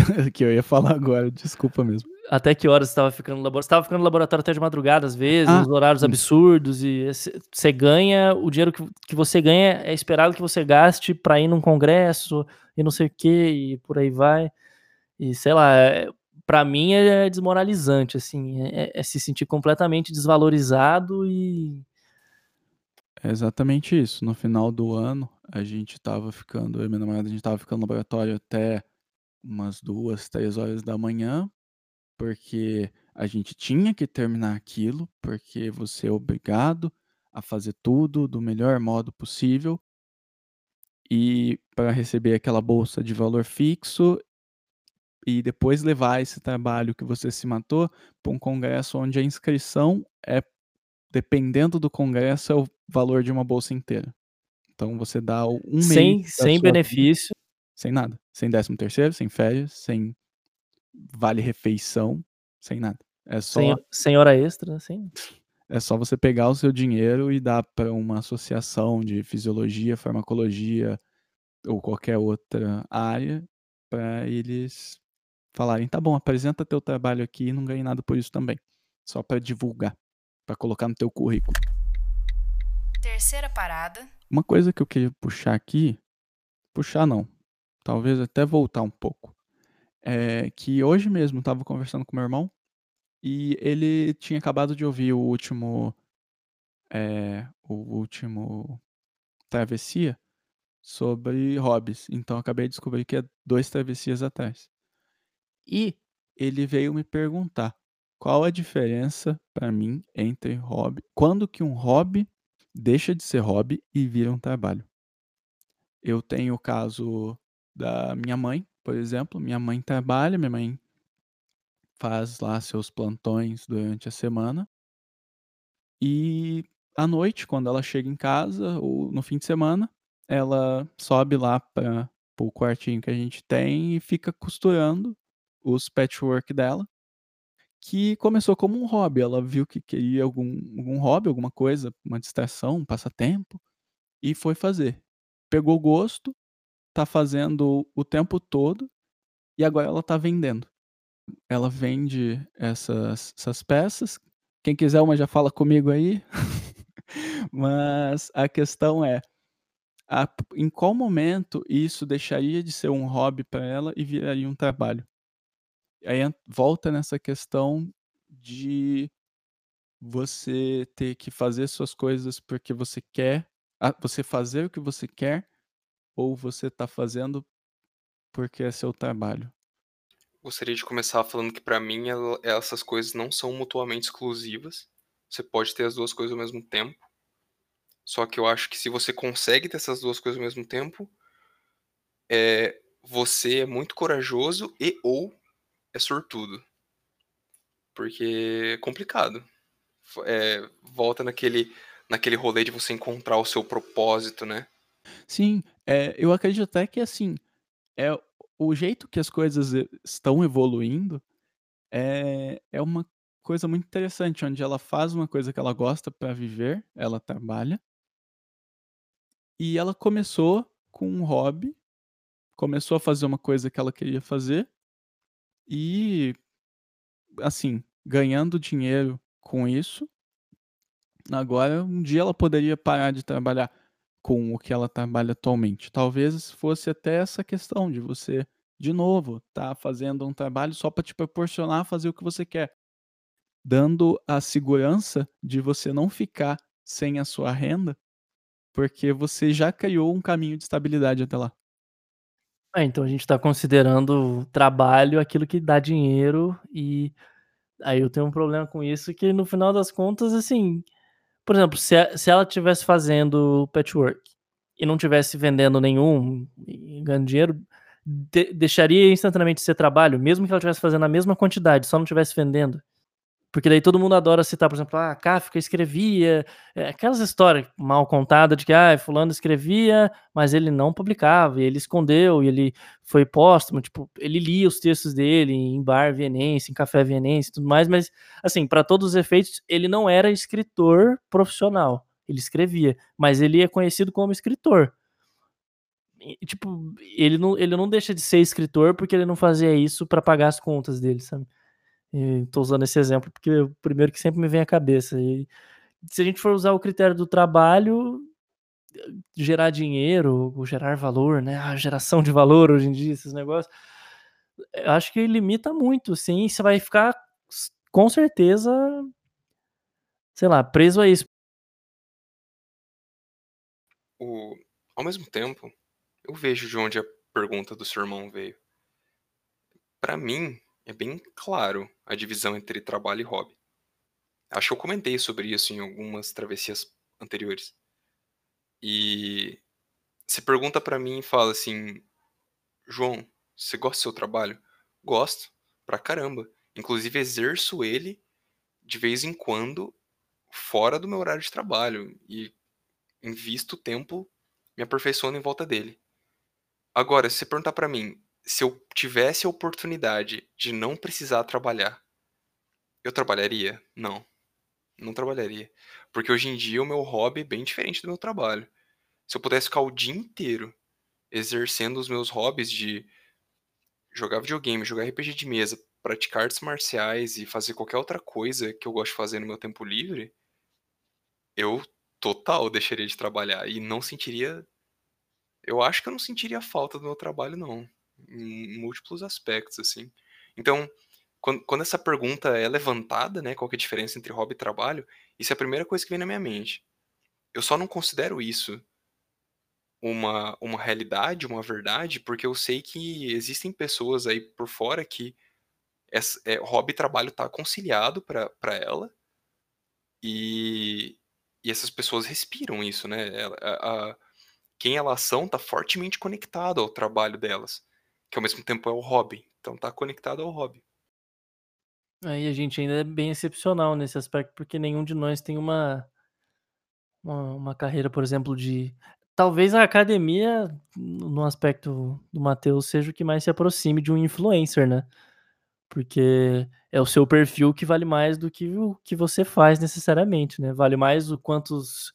S3: que eu ia falar agora. Desculpa mesmo.
S2: Até que horas você estava ficando no laboratório? Você estava ficando no laboratório até de madrugada, às vezes,
S3: Ah,
S2: uns horários
S3: sim.
S2: absurdos, e você ganha, o dinheiro que, que você ganha é esperado que você gaste para ir num congresso e não sei o que, e por aí vai. E sei lá, é, para mim é desmoralizante, assim, é, é se sentir completamente desvalorizado e.
S3: É exatamente isso. No final do ano, a gente tava ficando, eu e minha namorada, a gente tava ficando no laboratório até umas duas, três horas da manhã, porque a gente tinha que terminar aquilo, porque você é obrigado a fazer tudo do melhor modo possível. E para receber aquela bolsa de valor fixo e depois levar esse trabalho que você se matou para um congresso onde a inscrição é dependendo do congresso é o valor de uma bolsa inteira. Então você dá um
S2: sem,
S3: mês
S2: sem
S3: sua vida
S2: benefício.
S3: sem nada, sem décimo terceiro, sem férias, sem vale refeição, sem nada. É só
S2: Sem, sem hora extra, assim.
S3: é só você pegar o seu dinheiro e dar para uma associação de fisiologia, farmacologia ou qualquer outra área para eles falarem, tá bom, apresenta teu trabalho aqui e não ganhe nada por isso também. Só para divulgar, para colocar no teu currículo.
S4: Terceira parada.
S3: Uma coisa que eu queria puxar aqui, puxar não, talvez até voltar um pouco, é que hoje mesmo estava conversando com meu irmão e ele tinha acabado de ouvir o último, é, o último travessia sobre hobbies. Então acabei de descobrir que é dois travessias atrás. E ele veio me perguntar qual a diferença para mim entre hobby, quando que um hobby deixa de ser hobby e vira um trabalho. Eu tenho o caso da minha mãe, por exemplo. Minha mãe trabalha, minha mãe faz lá seus plantões durante a semana. E à noite, quando ela chega em casa, ou no fim de semana, ela sobe lá para o quartinho que a gente tem e fica costurando os patchwork dela, que começou como um hobby. Ela viu que queria algum, algum hobby, alguma coisa, uma distração, um passatempo, e foi fazer. Pegou gosto, tá fazendo o tempo todo, e agora ela tá vendendo. Ela vende essas, essas peças. Quem quiser uma já fala comigo aí. Mas a questão é, a- em qual momento isso deixaria de ser um hobby para ela e viraria um trabalho? Aí volta nessa questão de você ter que fazer suas coisas porque você quer, você fazer o que você quer ou você tá fazendo porque é seu trabalho.
S1: Gostaria de começar falando que pra mim essas coisas não são mutuamente exclusivas. Você pode ter as duas coisas ao mesmo tempo. Só que eu acho que se você consegue ter essas duas coisas ao mesmo tempo, é, você é muito corajoso e ou é sortudo. Porque é complicado. É, volta naquele, naquele rolê de você encontrar o seu propósito, né?
S3: Sim, é, eu acredito até que assim, é o jeito que as coisas estão evoluindo é, é uma coisa muito interessante, onde ela faz uma coisa que ela gosta para viver, ela trabalha, e ela começou com um hobby, começou a fazer uma coisa que ela queria fazer, e assim, ganhando dinheiro com isso. Agora, um dia ela poderia parar de trabalhar com o que ela trabalha atualmente. Talvez fosse até essa questão de você, de novo, tá fazendo um trabalho só para te proporcionar fazer o que você quer, dando a segurança de você não ficar sem a sua renda, porque você já criou um caminho de estabilidade até lá.
S2: Ah, então a gente tá considerando trabalho aquilo que dá dinheiro e aí eu tenho um problema com isso que no final das contas, assim, por exemplo, se, se ela estivesse fazendo patchwork e não tivesse vendendo nenhum e ganhando dinheiro, de- deixaria instantaneamente de ser trabalho, mesmo que ela estivesse fazendo a mesma quantidade, só não estivesse vendendo. Porque daí todo mundo adora citar, por exemplo, ah, Kafka escrevia, é, aquelas histórias mal contadas de que ah, fulano escrevia, mas ele não publicava, e ele escondeu, e ele foi póstumo, tipo, ele lia os textos dele em bar vienense, em café vienense e tudo mais, mas, assim, para todos os efeitos, ele não era escritor profissional, ele escrevia, mas ele é conhecido como escritor. E, tipo, ele não, ele não deixa de ser escritor porque ele não fazia isso para pagar as contas dele, sabe? E tô usando esse exemplo porque é o primeiro que sempre me vem à cabeça. E se a gente for usar o critério do trabalho, gerar dinheiro, gerar valor, né? A geração de valor hoje em dia, esses negócios, eu acho que limita muito, sim. Você vai ficar, com certeza, sei lá, preso a isso.
S1: O, ao mesmo tempo, eu vejo de onde a pergunta do seu irmão veio. Pra mim, é bem claro a divisão entre trabalho e hobby. Acho que eu comentei sobre isso em algumas travessias anteriores. E você pergunta pra mim e fala assim: João, você gosta do seu trabalho? Gosto, pra caramba. Inclusive, exerço ele de vez em quando fora do meu horário de trabalho e invisto tempo me aperfeiçoando em volta dele. Agora, se você perguntar pra mim, se eu tivesse a oportunidade de não precisar trabalhar, eu trabalharia? Não. Não trabalharia. Porque hoje em dia o meu hobby é bem diferente do meu trabalho. Se eu pudesse ficar o dia inteiro exercendo os meus hobbies de jogar videogame, jogar RPG de mesa, praticar artes marciais e fazer qualquer outra coisa que eu gosto de fazer no meu tempo livre, eu total deixaria de trabalhar e não sentiria. Eu acho que eu não sentiria falta do meu trabalho, não. Em múltiplos aspectos, assim. Então, quando, quando essa pergunta é levantada, né, qual é a diferença entre hobby e trabalho, isso é a primeira coisa que vem na minha mente. Eu só não considero isso uma, uma realidade, uma verdade, porque eu sei que existem pessoas aí por fora que essa, é, hobby e trabalho tá conciliado para ela e, e essas pessoas respiram isso, né? A, a, quem elas são tá fortemente conectado ao trabalho delas, que ao mesmo tempo é o hobby. Então tá conectado ao hobby.
S2: Aí a gente ainda é bem excepcional nesse aspecto, porque nenhum de nós tem uma, uma, uma carreira, por exemplo, de. Talvez a academia, no aspecto do Matheus, seja o que mais se aproxime de um influencer, né? Porque é o seu perfil que vale mais do que o que você faz necessariamente, né? Vale mais o quantos.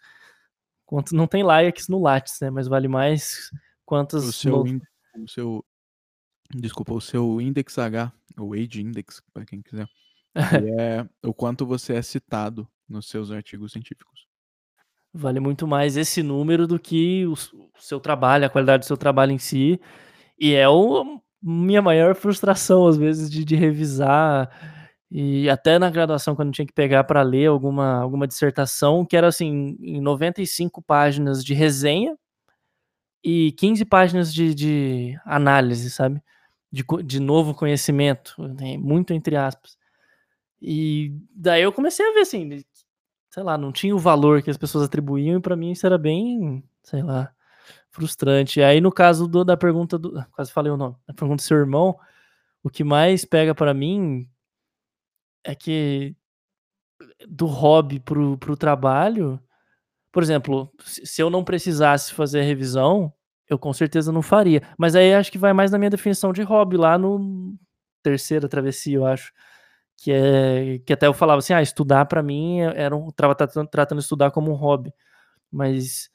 S2: quantos não tem likes no Lattes, né? Mas vale mais quantos.
S3: O seu,
S2: no-
S3: o seu desculpa, o seu index H, o Age Index, para quem quiser, é o quanto você é citado nos seus artigos científicos.
S2: Vale muito mais esse número do que o, seu trabalho, a qualidade do seu trabalho em si. E é o, minha maior frustração, às vezes, de, de revisar. E até na graduação, quando tinha que pegar para ler alguma, alguma dissertação, que era assim, em 95 páginas de resenha e 15 páginas de, de análise, sabe? De, de novo conhecimento, né? muito entre aspas. E daí eu comecei a ver assim, sei lá, não tinha o valor que as pessoas atribuíam, e pra mim isso era bem, sei lá, frustrante. E aí, no caso do- da pergunta do. Quase falei o nome. Da pergunta do seu irmão, o que mais pega pra mim é que do hobby pro, pro trabalho, por exemplo, se eu não precisasse fazer revisão, eu com certeza não faria. Mas aí acho que vai mais na minha definição de hobby, lá no terceira travessia, eu acho. Que é que até eu falava assim, ah, estudar pra mim era um, tava tratando, estudar como um hobby. Mas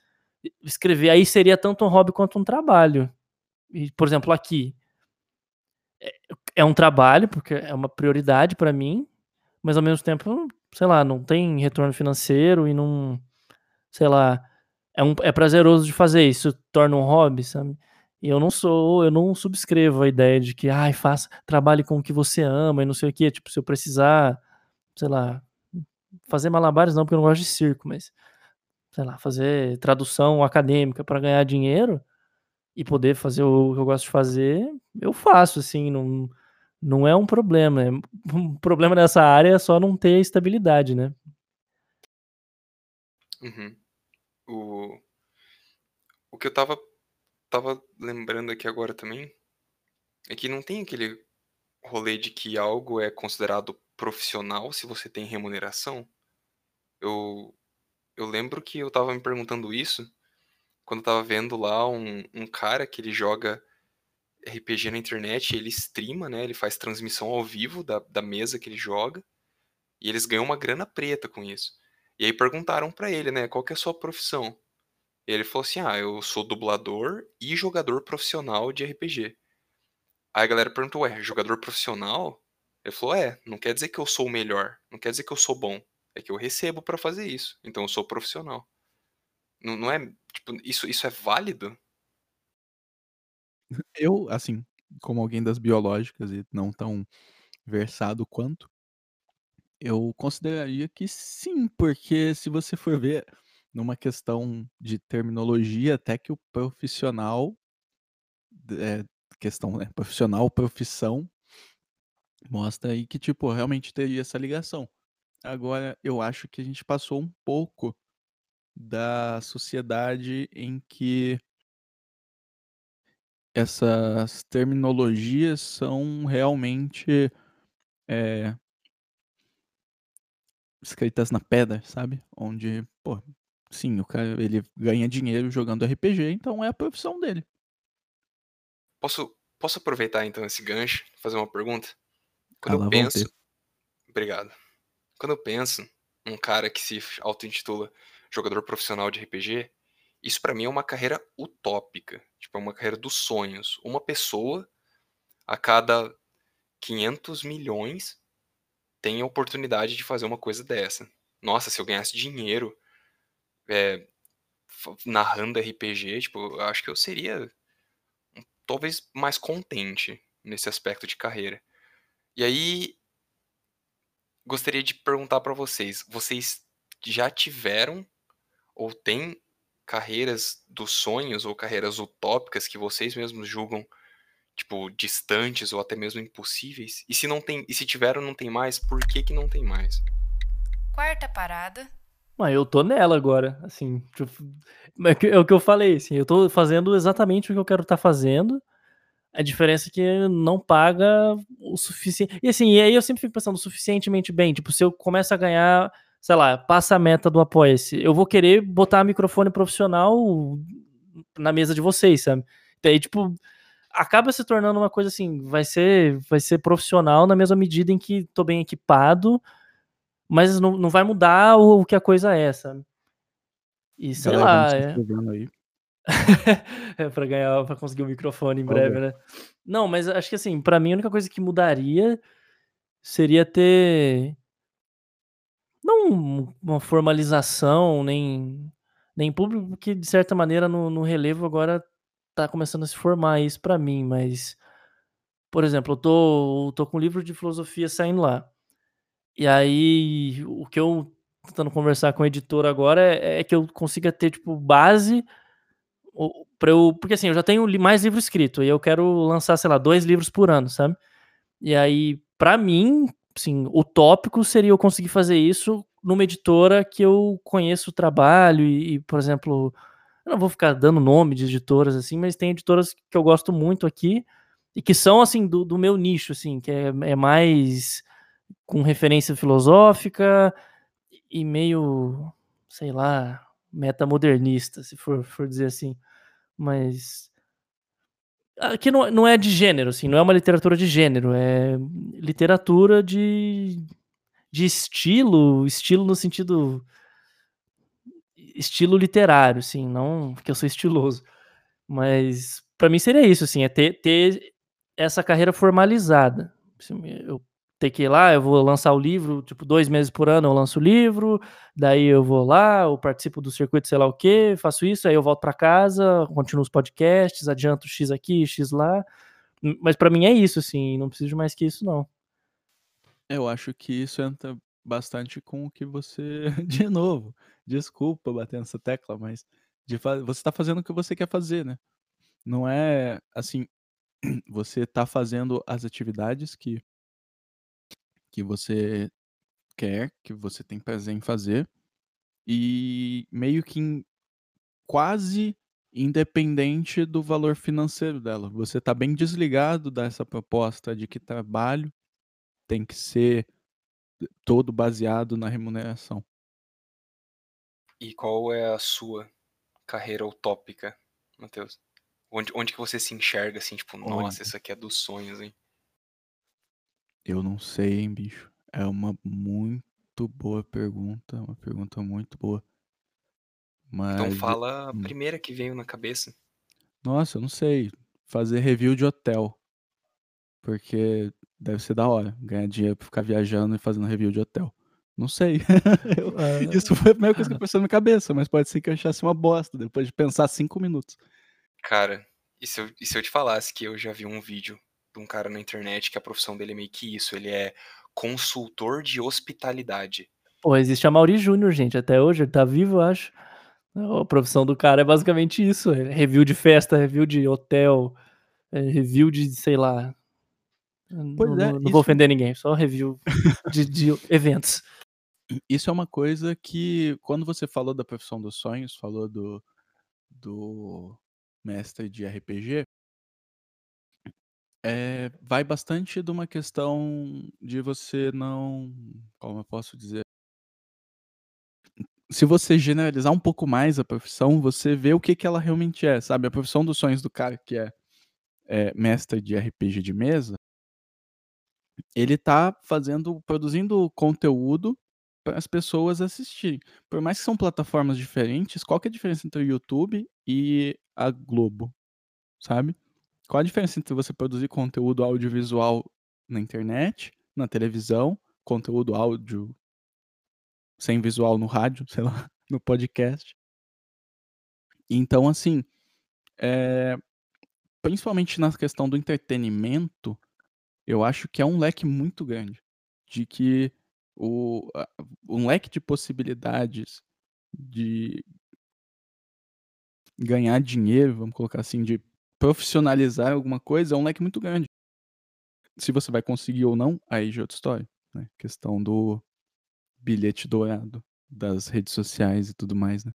S2: escrever aí seria tanto um hobby quanto um trabalho. E, por exemplo, aqui é, é um trabalho, porque é uma prioridade pra mim, mas ao mesmo tempo, sei lá, não tem retorno financeiro e não, sei lá, é, um, é prazeroso de fazer isso, torna um hobby, sabe? E eu não sou, eu não subscrevo a ideia de que, ai, faça, trabalhe com o que você ama e não sei o quê. Tipo, se eu precisar, sei lá, fazer malabares não, porque eu não gosto de circo, mas, sei lá, fazer tradução acadêmica para ganhar dinheiro e poder fazer o que eu gosto de fazer, eu faço, assim, não, não é um problema. É- Um problema nessa área é só não ter estabilidade, né?
S1: Uhum. O, o que eu tava, tava lembrando aqui agora também é que não tem aquele rolê de que algo é considerado profissional se você tem remuneração. Eu, eu lembro que eu tava me perguntando isso quando eu tava vendo lá um, um cara que ele joga RPG na internet, ele streama, né? Ele faz transmissão ao vivo da, da mesa que ele joga e eles ganham uma grana preta com isso. E aí perguntaram pra ele, né, qual que é a sua profissão? Ele falou assim: "Ah, eu sou dublador e jogador profissional de RPG". Aí a galera perguntou: "Ué, jogador profissional?" Ele falou: "É, não quer dizer que eu sou o melhor, não quer dizer que eu sou bom, é que eu recebo pra fazer isso, então eu sou profissional". Não, não é, tipo, isso isso é válido?
S3: Eu, assim, como alguém das biológicas e não tão versado quanto, eu consideraria que sim, porque se você for ver numa questão de terminologia, até que o profissional, é, questão, né, profissional, profissão, Mostra aí que, tipo, realmente teria essa ligação. Agora, eu acho que a gente passou um pouco da sociedade em que essas terminologias são realmente é, escritas na pedra, sabe? Onde, pô, sim, o cara ele ganha dinheiro jogando RPG, então é a profissão dele.
S1: Posso, posso aproveitar então esse gancho e fazer uma pergunta? Quando
S3: Ah,
S1: eu penso. Obrigado. Quando eu penso num cara que se auto-intitula jogador profissional de RPG, isso pra mim é uma carreira utópica. Tipo, é uma carreira dos sonhos. Uma pessoa a cada 500 milhões tem a oportunidade de fazer uma coisa dessa. Nossa, se eu ganhasse dinheiro é, narrando RPG, tipo, eu acho que eu seria talvez mais contente nesse aspecto de carreira. E aí, gostaria de perguntar pra vocês, vocês já tiveram ou têm carreiras dos sonhos ou carreiras utópicas que vocês mesmos julgam tipo distantes ou até mesmo impossíveis? E se não tem, e se tiveram não tem mais, por que que não tem mais?
S4: Quarta parada.
S2: Mas eu tô nela agora, assim. tipo, É que- é o que eu falei, assim. Eu tô fazendo exatamente o que eu quero estar fazendo. A diferença é que não paga o suficiente. E assim, e aí eu sempre fico pensando suficientemente bem. Tipo, se eu começo a ganhar, sei lá, passa a meta do Apoia-se, eu vou querer botar microfone profissional na mesa de vocês, sabe? Daí, tipo, acaba se tornando uma coisa assim, vai ser, vai ser profissional na mesma medida em que tô bem equipado, mas não, não vai mudar o, o que a coisa é, sabe? E sei
S3: Galera,
S2: lá, é,
S3: aí.
S2: é pra ganhar, pra conseguir o microfone em breve, né? Não, mas acho que assim, pra mim a única coisa que mudaria seria ter não um- uma formalização, nem nem público, porque de certa maneira no, no relevo agora tá começando a se formar isso pra mim, mas por exemplo, eu tô, tô com um livro de filosofia saindo lá. E aí, o que eu tô tentando conversar com o editor agora é, é que eu consiga ter, tipo, base pra eu. Porque assim, eu já tenho mais livro escrito e eu quero lançar, sei lá, dois livros por ano, sabe? E aí, pra mim, assim, o tópico seria eu conseguir fazer isso numa editora que eu conheço o trabalho e, e, por exemplo, eu não vou ficar dando nome de editoras assim, mas tem editoras que eu gosto muito aqui e que são assim do, do meu nicho, assim, que é, é mais com referência filosófica e meio, sei lá, metamodernista, se for, for dizer assim. Mas aqui não, não é de gênero, assim, não é uma literatura de gênero, é literatura de, de estilo, estilo no sentido estilo literário, assim, não que eu sou estiloso. Mas pra mim seria isso, assim, é ter, ter essa carreira formalizada. Eu ter que ir lá, eu vou lançar o livro, tipo, dois meses por ano eu lanço o livro, daí eu vou lá, eu participo do circuito, sei lá o quê, faço isso, aí eu volto pra casa, continuo os podcasts, adianto X aqui, X lá. Mas pra mim é isso, assim, não preciso mais que isso, não.
S3: Eu acho que isso entra bastante com o que você. De novo, desculpa bater nessa tecla, mas de fa- você tá fazendo o que você quer fazer, né? Não é assim. Você tá fazendo as atividades que, que você quer, que você tem prazer em fazer, e meio que quase independente do valor financeiro dela. Você tá bem desligado dessa proposta de que trabalho tem que ser todo baseado na remuneração.
S1: E qual é a sua carreira utópica, Matheus? Onde, onde que você se enxerga assim, tipo,
S3: Olha.
S1: nossa, isso aqui é dos sonhos, hein?
S3: Eu não sei, hein, bicho. É uma muito boa pergunta, uma pergunta muito boa. Mas
S1: Então fala a
S3: hum.
S1: primeira que veio na cabeça.
S3: Nossa, eu não sei. Fazer review de hotel. Porque deve ser da hora. Ganhar dinheiro pra ficar viajando e fazendo review de hotel. Não sei. Eu-
S2: Ah,
S3: Isso foi a primeira coisa que passou na minha cabeça, mas pode ser que eu achasse uma bosta depois de pensar cinco minutos.
S1: Cara, e se, eu, e se eu te falasse que eu já vi um vídeo de um cara na internet que a profissão dele é meio que isso, ele é consultor de hospitalidade.
S2: Pô, existe a Mauri Júnior, gente, até hoje, ele tá vivo, eu acho. A profissão do cara é basicamente isso: é review de festa, review de hotel, é review de, sei lá.
S3: Pois
S2: não,
S3: é,
S2: não- não
S3: isso-
S2: vou ofender ninguém, só review de, de eventos.
S3: Isso é uma coisa que, quando você falou da profissão dos sonhos, falou do, do mestre de RPG, é, vai bastante de uma questão de você não. Como eu posso dizer? Se você generalizar um pouco mais a profissão, você vê o que, que ela realmente é, sabe? A profissão dos sonhos do cara que é, é mestre de RPG de mesa, ele tá fazendo, produzindo conteúdo as pessoas assistirem. Por mais que são plataformas diferentes, qual que é a diferença entre o YouTube e a Globo, sabe? Qual a diferença entre você produzir conteúdo audiovisual na internet, na televisão, conteúdo áudio sem visual no rádio, sei lá, no podcast? Então, assim, é, principalmente na questão do entretenimento, eu acho que é um leque muito grande. De que o, um leque de possibilidades de ganhar dinheiro, vamos colocar assim, de profissionalizar alguma coisa, é um leque muito grande. Se você vai conseguir ou não, aí já é outra história. Né? Questão do bilhete dourado das redes sociais e tudo mais, né?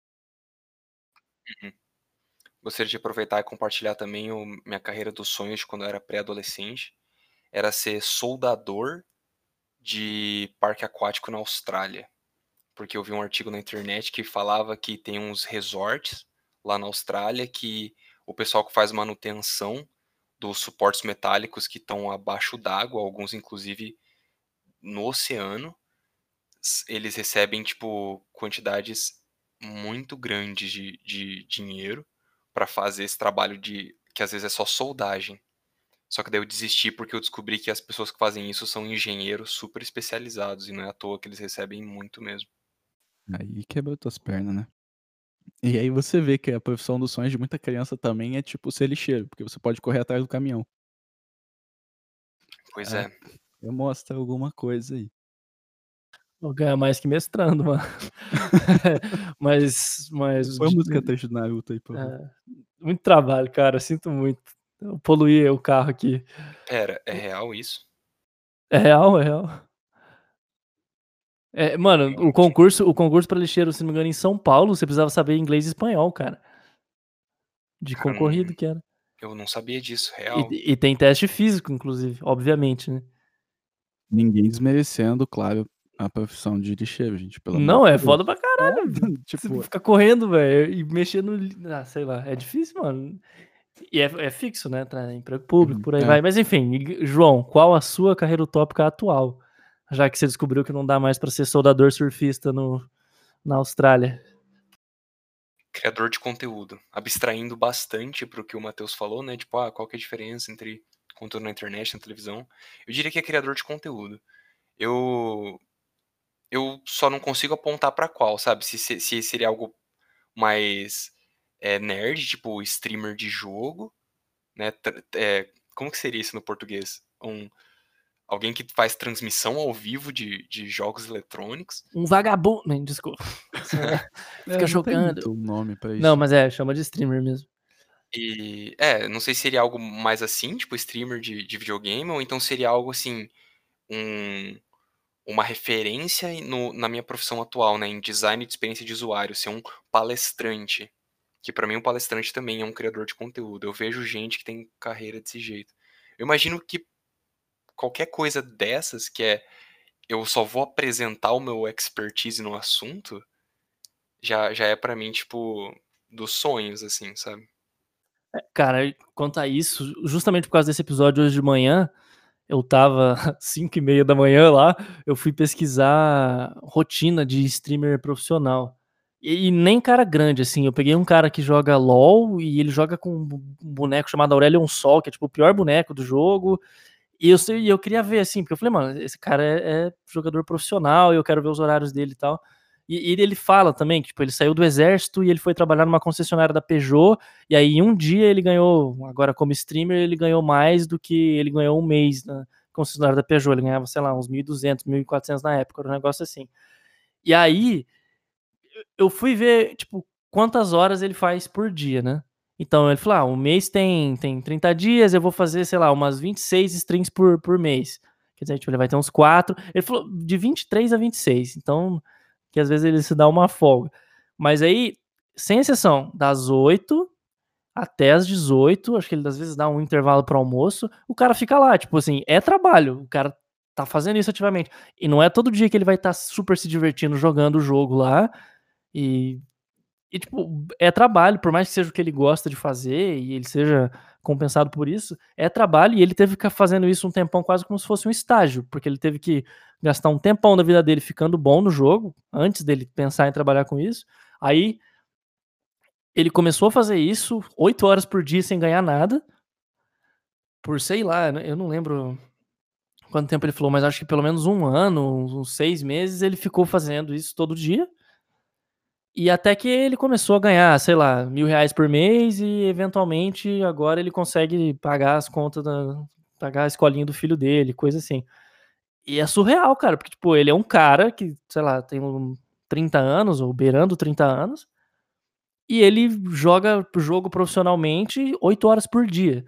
S1: Gostaria de aproveitar e compartilhar também o, minha carreira dos sonhos quando eu era pré-adolescente. Era ser soldador de parque aquático na Austrália. Porque eu vi um artigo na internet que falava que tem uns resorts lá na Austrália que o pessoal que faz manutenção dos suportes metálicos que estão abaixo d'água, alguns inclusive no oceano, eles recebem tipo quantidades muito grandes de, de dinheiro para fazer esse trabalho de que às vezes é só soldagem. Só que daí eu desisti porque eu descobri que as pessoas que fazem isso são engenheiros super especializados e não é à toa que eles recebem muito mesmo.
S3: Aí quebrou tuas pernas, né? E aí você vê que a profissão dos sonhos de muita criança também é tipo ser lixeiro, porque você pode correr atrás do caminhão.
S1: Pois
S3: Ah,
S1: é.
S3: Eu mostro alguma coisa aí.
S2: Vou ganhar mais que mestrando, mano. mas, mas.
S3: Põe a música trecho do Naruto aí, favor.
S2: é, muito trabalho, cara. Sinto muito. Eu poluí o carro aqui.
S1: Pera, é real isso?
S2: É real, é real. É, mano, o concurso, o concurso para lixeiro, se não me engano, em São Paulo, você precisava saber inglês e espanhol, cara. De
S1: Cara,
S2: concorrido
S1: não-
S2: que era.
S1: Eu não sabia disso, real.
S2: E, e tem teste físico, inclusive, obviamente, né?
S3: Ninguém desmerecendo, claro, a profissão de lixeiro, gente. Pelo
S2: Não, é
S3: Deus.
S2: foda pra caralho. Você
S3: tipo,
S2: fica correndo, velho, e mexendo. Ah, sei lá, é difícil, mano. E é, é fixo, né? Tá em emprego público,
S3: Uhum,
S2: por aí
S3: é.
S2: vai. Mas enfim, João, qual a sua carreira utópica atual? Já que você descobriu que não dá mais pra ser soldador surfista no, na Austrália.
S1: Criador de conteúdo. Abstraindo bastante pro que o Matheus falou, né? Tipo, ah, qual que é a diferença entre conteúdo na internet, na televisão? Eu diria que é criador de conteúdo. Eu eu só não consigo apontar pra qual, sabe? Se, se, se seria algo mais é, nerd, tipo streamer de jogo, né? É, como que seria isso no português? Um, alguém que faz transmissão ao vivo de, de jogos eletrônicos.
S2: Um vagabundo. Não, desculpa.
S3: é,
S2: Fica
S3: não
S2: jogando.
S3: Tem muito nome pra isso.
S2: Não, mas é, chama de streamer mesmo.
S1: E é, não sei se seria algo mais assim, tipo streamer de, de videogame, ou então seria algo assim, um, uma referência no- na minha profissão atual, né, em design de experiência de usuário, ser um palestrante. Que pra mim um palestrante também é um criador de conteúdo. Eu vejo gente que tem carreira desse jeito. Eu imagino que qualquer coisa dessas, que é eu só vou apresentar o meu expertise no assunto, já, já é pra mim, tipo, dos sonhos, assim, sabe?
S2: Cara, quanto a isso, justamente por causa desse episódio hoje de manhã, eu tava 5 e meia da manhã lá, eu fui pesquisar rotina de streamer profissional. E, nem cara grande, assim, eu peguei um cara que joga LOL e ele joga com um boneco chamado Aurelion Sol, que é tipo o pior boneco do jogo. E eu, e eu queria ver, assim, porque eu falei, mano, esse cara é, é jogador profissional eu quero ver os horários dele e tal. E, e ele fala também que, tipo, ele saiu do exército e ele foi trabalhar numa concessionária da Peugeot e aí, um dia, ele ganhou, agora como streamer, ele ganhou mais do que ele ganhou um mês na concessionária da Peugeot. Ele ganhava, sei lá, uns 1.200, 1.400 na época, era um negócio assim. E aí, eu fui ver, tipo, quantas horas ele faz por dia, né? Então ele falou: ah, o mês tem, tem 30 dias, eu vou fazer, sei lá, umas 26 strings por, por mês. Quer dizer, tipo, ele vai ter uns 4. Ele falou de 23 a 26. Então, que às vezes ele se dá uma folga. Mas aí, sem exceção, das 8 até as 18, acho que ele às vezes dá um intervalo para almoço, o cara fica lá, tipo assim, é trabalho, o cara tá fazendo isso ativamente. E não é todo dia que ele vai estar tá super se divertindo jogando o jogo lá e e, tipo, é trabalho, por mais que seja o que ele gosta de fazer e ele seja compensado por isso, é trabalho e ele teve que ficar fazendo isso um tempão quase como se fosse um estágio, porque ele teve que gastar um tempão da vida dele ficando bom no jogo, antes dele pensar em trabalhar com isso. Aí ele começou a fazer isso oito horas por dia sem ganhar nada, por sei lá, eu não lembro quanto tempo ele falou, mas acho que pelo menos um ano, uns seis meses, ele ficou fazendo isso todo dia. E até que ele começou a ganhar, sei lá, mil reais por mês e eventualmente agora ele consegue pagar as contas, da, pagar a escolinha do filho dele, coisa assim. E é surreal, cara, porque, tipo, ele é um cara que, sei lá, tem 30 anos, ou beirando 30 anos, e ele joga jogo profissionalmente 8 horas por dia.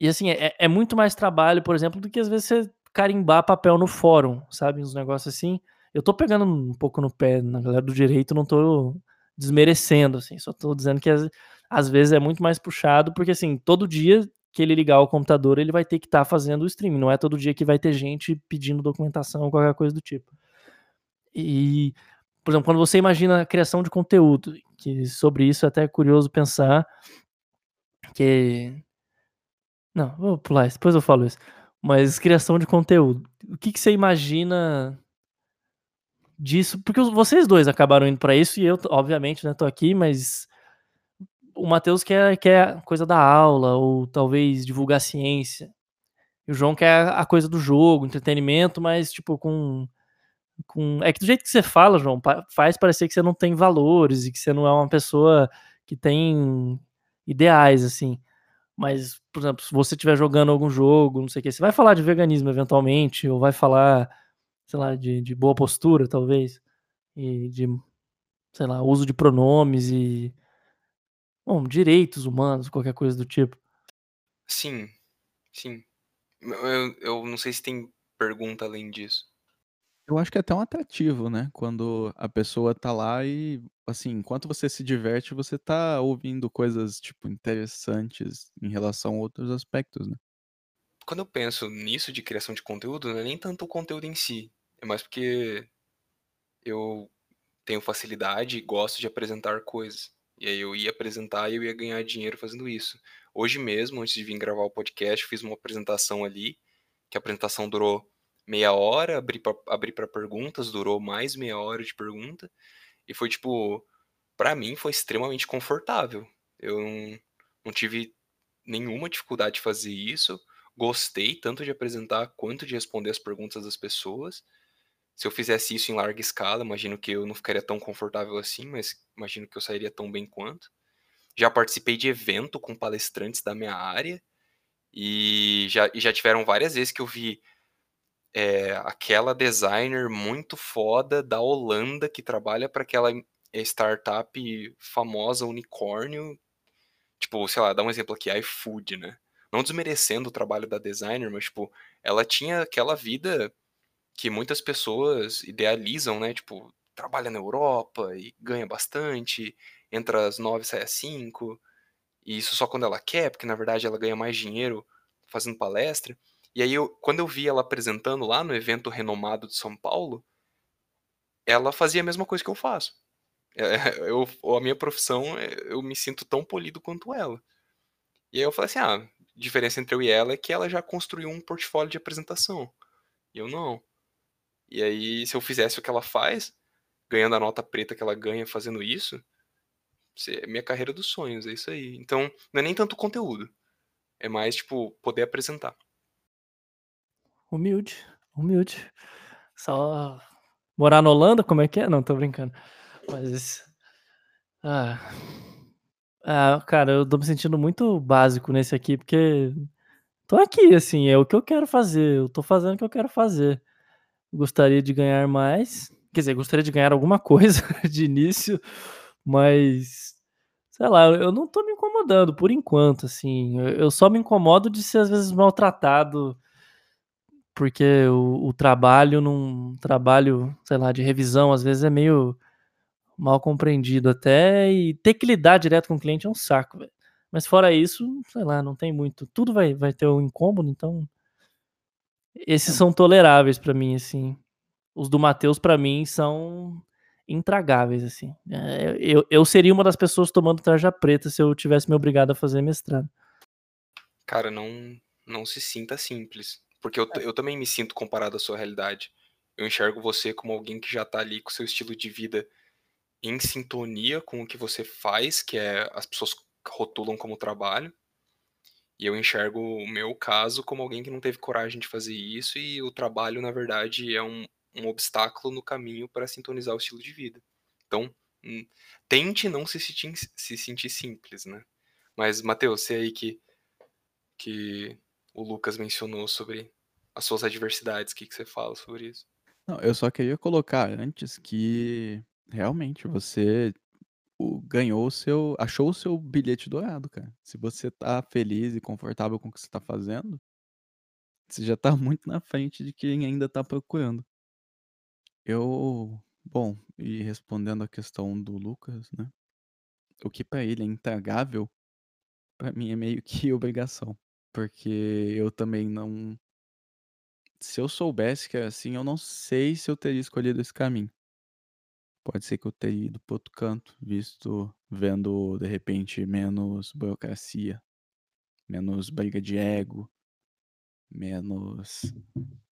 S2: E assim, é, é muito mais trabalho, por exemplo, do que às vezes você carimbar papel no fórum, sabe? Uns negócios assim. Eu tô pegando um pouco no pé na galera do direito, não tô desmerecendo, assim, só tô dizendo que às, às vezes é muito mais puxado, porque assim, todo dia que ele ligar o computador, ele vai ter que estar tá fazendo o stream, não é todo dia que vai ter gente pedindo documentação ou qualquer coisa do tipo. E, por exemplo, quando você imagina a criação de conteúdo, que sobre isso é até curioso pensar que não, vou pular depois eu falo isso. Mas criação de conteúdo. O que, que você imagina disso, porque vocês dois acabaram indo para isso e eu, obviamente, né, tô aqui, mas o Matheus quer, quer coisa da aula ou talvez divulgar ciência. E o João quer a coisa do jogo, entretenimento, mas tipo com com é que do jeito que você fala, João, faz parecer que você não tem valores e que você não é uma pessoa que tem ideais assim. Mas, por exemplo, se você estiver jogando algum jogo, não sei o que, você vai falar de veganismo eventualmente, ou vai falar sei lá, de, de boa postura, talvez, e de, sei lá, uso de pronomes e, bom, direitos humanos, qualquer coisa do tipo.
S1: Sim, sim. Eu, eu não sei se tem pergunta além disso.
S3: Eu acho que é até um atrativo, né? Quando a pessoa tá lá e, assim, enquanto você se diverte, você tá ouvindo coisas, tipo, interessantes em relação a outros aspectos, né?
S1: Quando eu penso nisso de criação de conteúdo, não é nem tanto o conteúdo em si, é mais porque eu tenho facilidade e gosto de apresentar coisas. E aí eu ia apresentar e eu ia ganhar dinheiro fazendo isso. Hoje mesmo, antes de vir gravar o podcast, fiz uma apresentação ali, que a apresentação durou meia hora, abri para perguntas, durou mais meia hora de pergunta. E foi tipo, para mim foi extremamente confortável. Eu não, não tive nenhuma dificuldade de fazer isso. Gostei tanto de apresentar quanto de responder as perguntas das pessoas se eu fizesse isso em larga escala, imagino que eu não ficaria tão confortável assim, mas imagino que eu sairia tão bem quanto. Já participei de evento com palestrantes da minha área e já, e já tiveram várias vezes que eu vi é, aquela designer muito foda da Holanda que trabalha para aquela startup famosa, unicórnio. Tipo, sei lá, dá um exemplo aqui, iFood, né? Não desmerecendo o trabalho da designer, mas, tipo, ela tinha aquela vida que muitas pessoas idealizam, né? Tipo, trabalha na Europa e ganha bastante, entra às nove, sai às cinco, e isso só quando ela quer, porque na verdade ela ganha mais dinheiro fazendo palestra. E aí, eu, quando eu vi ela apresentando lá no evento renomado de São Paulo, ela fazia a mesma coisa que eu faço. É, eu, a minha profissão, é, eu me sinto tão polido quanto ela. E aí eu falei assim: ah, a diferença entre eu e ela é que ela já construiu um portfólio de apresentação. E eu não. E aí, se eu fizesse o que ela faz, ganhando a nota preta que ela ganha fazendo isso, é minha carreira dos sonhos, é isso aí. Então, não é nem tanto conteúdo. É mais, tipo, poder apresentar.
S2: Humilde, humilde. Só morar na Holanda, como é que é? Não, tô brincando. Mas. Ah. Ah, cara, eu tô me sentindo muito básico nesse aqui, porque tô aqui, assim, é o que eu quero fazer, eu tô fazendo o que eu quero fazer gostaria de ganhar mais. Quer dizer, gostaria de ganhar alguma coisa de início, mas sei lá, eu não tô me incomodando por enquanto, assim. Eu, só me incomodo de ser às vezes maltratado porque o, o trabalho num trabalho, sei lá, de revisão às vezes é meio mal compreendido até e ter que lidar direto com o cliente é um saco, velho. Mas fora isso, sei lá, não tem muito. Tudo vai, vai ter um incômodo, então esses são toleráveis pra mim, assim. Os do Matheus, pra mim, são intragáveis, assim. É, eu, eu seria uma das pessoas tomando tarja preta se eu tivesse me obrigado a fazer mestrado.
S1: Cara, não, não se sinta simples. Porque eu, eu também me sinto comparado à sua realidade. Eu enxergo você como alguém que já tá ali com seu estilo de vida em sintonia com o que você faz, que é as pessoas rotulam como trabalho. E eu enxergo o meu caso como alguém que não teve coragem de fazer isso e o trabalho, na verdade, é um, um obstáculo no caminho para sintonizar o estilo de vida. Então, hum, tente não se sentir, se sentir simples, né? Mas, Matheus, você aí que, que o Lucas mencionou sobre as suas adversidades, o que, que você fala sobre isso?
S3: Não, eu só queria colocar antes que realmente você ganhou o seu. achou o seu bilhete dourado, cara. Se você tá feliz e confortável com o que você tá fazendo, você já tá muito na frente de quem ainda tá procurando. Eu. Bom, e respondendo a questão do Lucas, né? O que pra ele é intragável, pra mim é meio que obrigação. Porque eu também não. Se eu soubesse que era assim, eu não sei se eu teria escolhido esse caminho. Pode ser que eu teria ido para outro canto, visto, vendo de repente menos burocracia, menos briga de ego, menos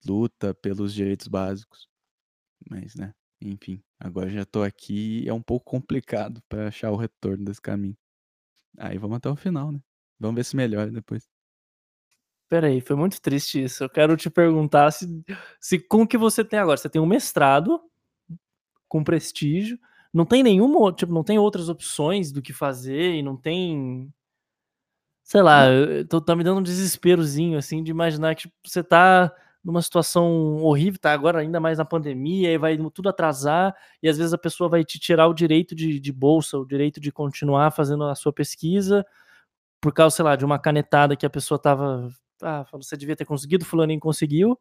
S3: luta pelos direitos básicos. Mas, né, enfim, agora já tô aqui e é um pouco complicado para achar o retorno desse caminho. Aí vamos até o final, né? Vamos ver se melhora depois.
S2: Peraí, foi muito triste isso. Eu quero te perguntar se, se com o que você tem agora. Você tem um mestrado com prestígio, não tem nenhuma, tipo, não tem outras opções do que fazer e não tem. Sei lá, eu- tô, tá me dando um desesperozinho, assim, de imaginar que tipo, você tá numa situação horrível, tá agora ainda mais na pandemia, e vai tudo atrasar, e às vezes a pessoa vai te tirar o direito de, de bolsa, o direito de continuar fazendo a sua pesquisa, por causa, sei lá, de uma canetada que a pessoa tava. Ah, falou, você devia ter conseguido, fulaninho conseguiu.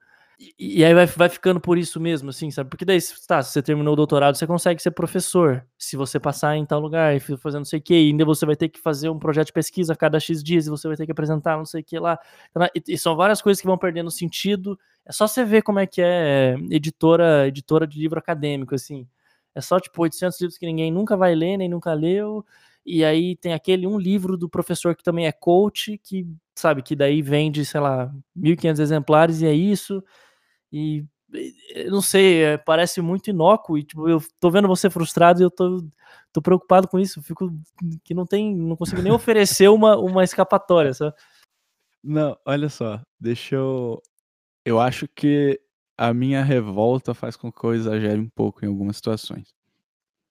S2: E, aí vai, vai ficando por isso mesmo, assim, sabe? Porque daí, tá, se você terminou o doutorado, você consegue ser professor. Se você passar em tal lugar e fazer não sei o que, ainda você vai ter que fazer um projeto de pesquisa a cada X dias e você vai ter que apresentar não sei o que lá. E, e são várias coisas que vão perdendo sentido. É só você ver como é que é editora, editora de livro acadêmico, assim. É só, tipo, 800 livros que ninguém nunca vai ler, nem nunca leu. E aí tem aquele um livro do professor que também é coach, que, sabe, que daí vende, sei lá, 1.500 exemplares e é isso. E eu não sei, é, parece muito inócuo. E tipo, eu tô vendo você frustrado e eu tô, tô preocupado com isso. Fico que não tem, não consigo nem oferecer uma, uma escapatória, sabe?
S3: Não, olha só, deixa eu. Eu acho que a minha revolta faz com que eu exagere um pouco em algumas situações.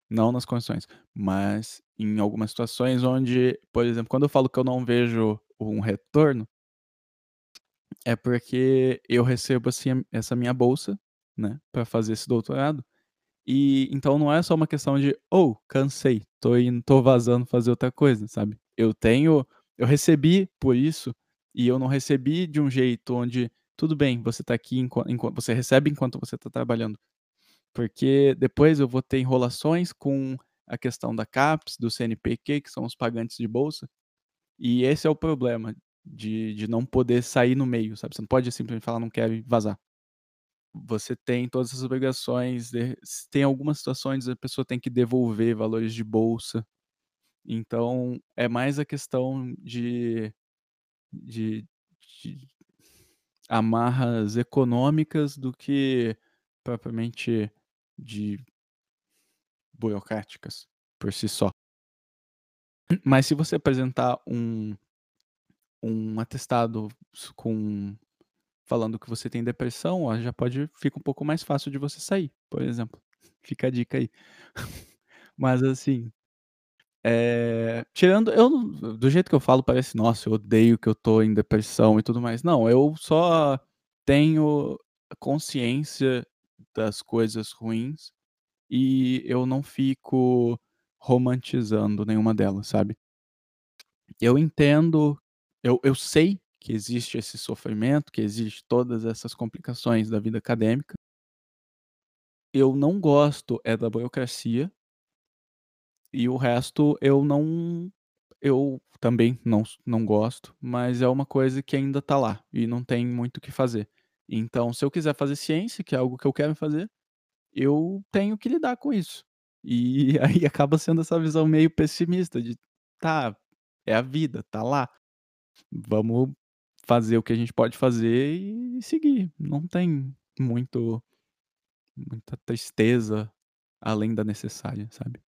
S3: Não nas condições, mas em algumas situações onde, por exemplo, quando eu falo que eu não vejo um retorno, é porque eu recebo assim essa minha bolsa, né, para fazer esse doutorado. E então não é só uma questão de, oh, cansei, tô indo, tô vazando fazer outra coisa, sabe? Eu tenho, eu recebi por isso e eu não recebi de um jeito onde tudo bem, você tá aqui enquanto, você recebe enquanto você tá trabalhando. Porque depois eu vou ter enrolações com a questão da CAPES, do CNPq, que são os pagantes de bolsa. E esse é o problema de, de não poder sair no meio, sabe? Você não pode simplesmente falar não quero e vazar. Você tem todas essas obrigações, tem algumas situações a pessoa tem que devolver valores de bolsa. Então, é mais a questão de, de, de amarras econômicas do que propriamente de burocráticas por si só. Mas se você apresentar um, um atestado com falando que você tem depressão, ó, já pode fica um pouco mais fácil de você sair, por exemplo. Fica a dica aí. Mas assim, é, tirando eu do jeito que eu falo parece, nossa, eu odeio que eu tô em depressão e tudo mais. Não, eu só tenho consciência das coisas ruins e eu não fico romantizando nenhuma delas, sabe? eu entendo, eu, eu sei que existe esse sofrimento, que existe todas essas complicações da vida acadêmica. Eu não gosto é da burocracia. E o resto eu não eu também não não gosto, mas é uma coisa que ainda tá lá e não tem muito o que fazer. Então, se eu quiser fazer ciência, que é algo que eu quero fazer, eu tenho que lidar com isso. E aí acaba sendo essa visão meio pessimista de: "Tá, é a vida, tá lá. Vamos fazer o que a gente pode fazer e seguir". Não tem muito muita tristeza além da necessária, sabe.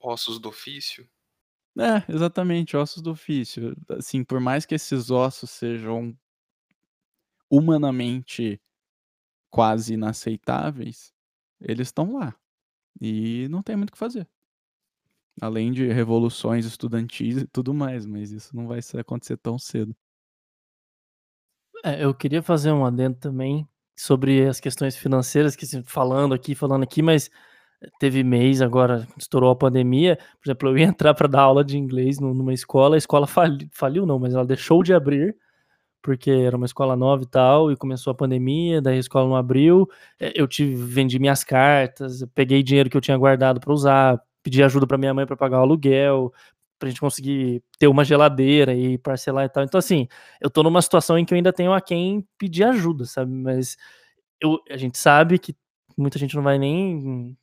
S1: Ossos do ofício?
S3: É, exatamente, ossos do ofício. Assim, por mais que esses ossos sejam humanamente quase inaceitáveis, eles estão lá. E não tem muito o que fazer. Além de revoluções estudantis e tudo mais, mas isso não vai acontecer tão cedo.
S2: É, eu queria fazer um adendo também sobre as questões financeiras, que falando aqui, falando aqui, mas teve mês agora, estourou a pandemia, por exemplo, eu ia entrar para dar aula de inglês nu- numa escola, a escola fali- faliu não, mas ela deixou de abrir, porque era uma escola nova e tal, e começou a pandemia, daí a escola não abriu, é, eu tive, vendi minhas cartas, peguei dinheiro que eu tinha guardado para usar, pedi ajuda para minha mãe para pagar o aluguel, pra gente conseguir ter uma geladeira e parcelar e tal. Então, assim, eu tô numa situação em que eu ainda tenho a quem pedir ajuda, sabe? Mas eu, a gente sabe que muita gente não vai nem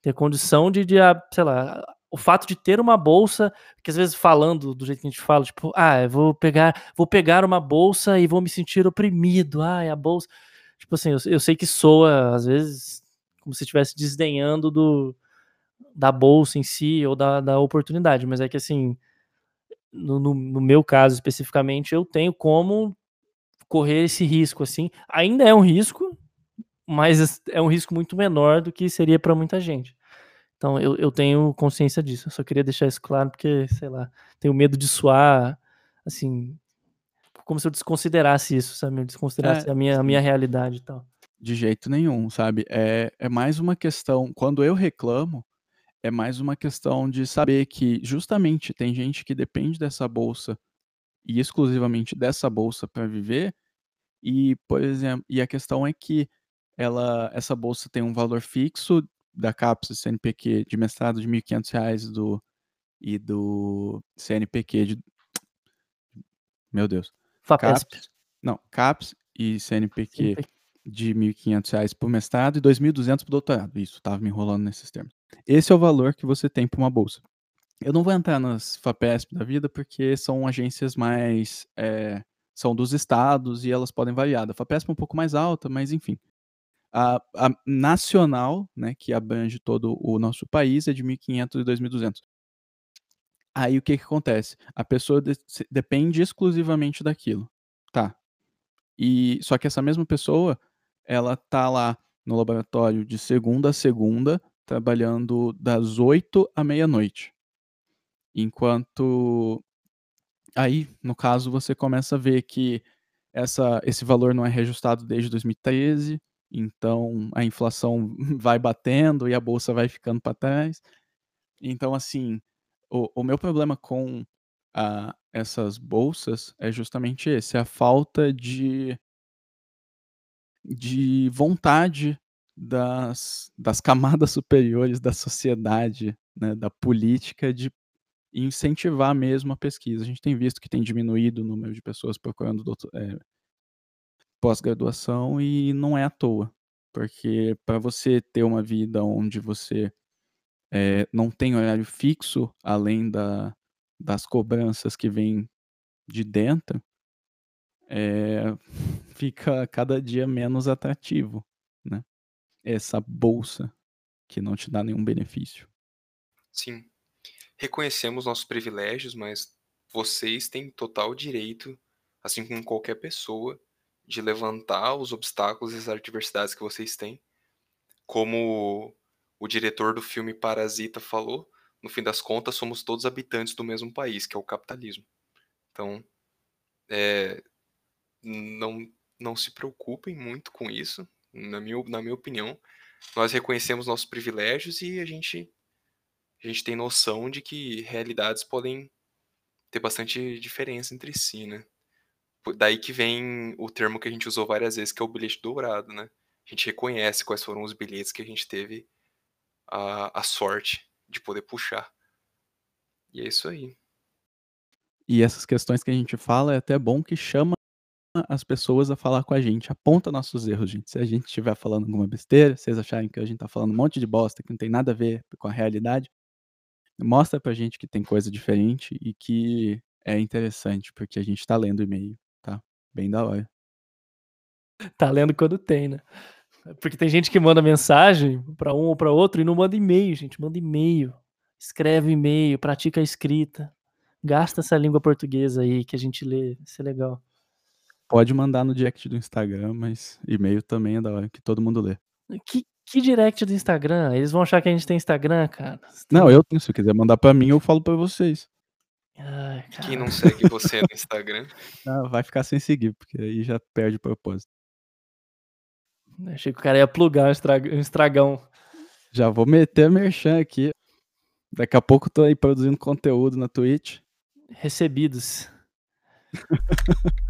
S2: ter condição de, de ah, sei lá, o fato de ter uma bolsa, que às vezes falando do jeito que a gente fala, tipo, ah, eu vou pegar, vou pegar uma bolsa e vou me sentir oprimido, ah, é a bolsa. Tipo assim, eu, eu sei que soa, às vezes, como se estivesse desdenhando do, da bolsa em si ou da, da oportunidade, mas é que assim, no, no, no meu caso especificamente, eu tenho como correr esse risco, assim. Ainda é um risco, mas é um risco muito menor do que seria para muita gente. Então eu, eu tenho consciência disso. Eu só queria deixar isso claro porque, sei lá, tenho medo de soar assim, como se eu desconsiderasse isso, sabe? Eu desconsiderasse
S3: É,
S2: a, minha, a minha realidade e tal.
S3: De jeito nenhum, sabe? É, é mais uma questão. Quando eu reclamo, é mais uma questão de saber que justamente tem gente que depende dessa bolsa e exclusivamente dessa bolsa para viver. E, por exemplo, e a questão é que ela, essa bolsa tem um valor fixo da CAPES e CNPq de mestrado de R$ 1.500 do, e do CNPq de. Meu Deus.
S2: FAPESP.
S3: CAPES, não, CAPES e CNPq
S2: CNPq.
S3: de R$ 1.500 por mestrado e R$ 2.200 por doutorado. Isso, tava me enrolando nesses termos. Esse é o valor que você tem para uma bolsa. Eu não vou entrar nas FAPESP da vida porque são agências mais. é, são dos estados e elas podem variar. A FAPESP é um pouco mais alta, mas enfim. A, a nacional, né, que abrange todo o nosso país, é de 1.500 e 2.200. Aí o que, que acontece? A pessoa de- depende exclusivamente daquilo. Tá. E só que essa mesma pessoa, ela tá lá no laboratório de segunda a segunda, trabalhando das 8 à meia-noite. Enquanto aí, no caso, você começa a ver que essa, esse valor não é reajustado desde 2013, então a inflação vai batendo e a bolsa vai ficando para trás. Então, assim, o, o meu problema com a- essas bolsas é justamente esse, a falta de, de vontade das, das camadas superiores da sociedade, né, da política, de incentivar mesmo a pesquisa. A gente tem visto que tem diminuído o número de pessoas procurando é, pós-graduação e não é à toa, porque para você ter uma vida onde você é, não tem horário fixo, além da, das cobranças que vêm de dentro, é, fica cada dia menos atrativo, né? Essa bolsa que não te dá nenhum benefício.
S1: Sim. Reconhecemos nossos privilégios, mas vocês têm total direito, assim como qualquer pessoa, de levantar os obstáculos e as adversidades que vocês têm. Como o diretor do filme Parasita falou, no fim das contas, somos todos habitantes do mesmo país, que é o capitalismo. Então, é, não, não se preocupem muito com isso, na minha, na minha opinião. Nós reconhecemos nossos privilégios e a gente a gente tem noção de que realidades podem ter bastante diferença entre si, né? Daí que vem o termo que a gente usou várias vezes, que é o bilhete dourado, né? A gente reconhece quais foram os bilhetes que a gente teve a, a sorte de poder puxar. E é isso aí.
S3: E essas questões que a gente fala é até bom que chama as pessoas a falar com a gente, aponta nossos erros, gente. Se a gente estiver falando alguma besteira, vocês acharem que a gente tá falando um monte de bosta que não tem nada a ver com a realidade, mostra pra gente que tem coisa diferente e que é interessante, porque a gente tá lendo e-mail, tá? Bem da hora.
S2: Tá lendo quando tem, né? Porque tem gente que manda mensagem para um ou para outro e não manda e-mail, gente. Manda e-mail. Escreve e-mail, pratica a escrita. Gasta essa língua portuguesa aí que a gente lê. Isso é legal.
S3: Pode mandar no direct do Instagram, mas e-mail também é da hora, que todo mundo lê.
S2: Que, que direct do Instagram? Eles vão achar que a gente tem Instagram, cara.
S3: Não, eu tenho. Se quiser mandar para mim, eu falo para vocês.
S2: Ai,
S1: Quem não segue você no Instagram?
S3: Não, vai ficar sem seguir, porque aí já perde o propósito.
S2: Achei que o cara ia plugar um, um estragão.
S3: Já vou meter a merchan aqui. Daqui a pouco tô aí produzindo conteúdo na Twitch.
S2: Recebidos.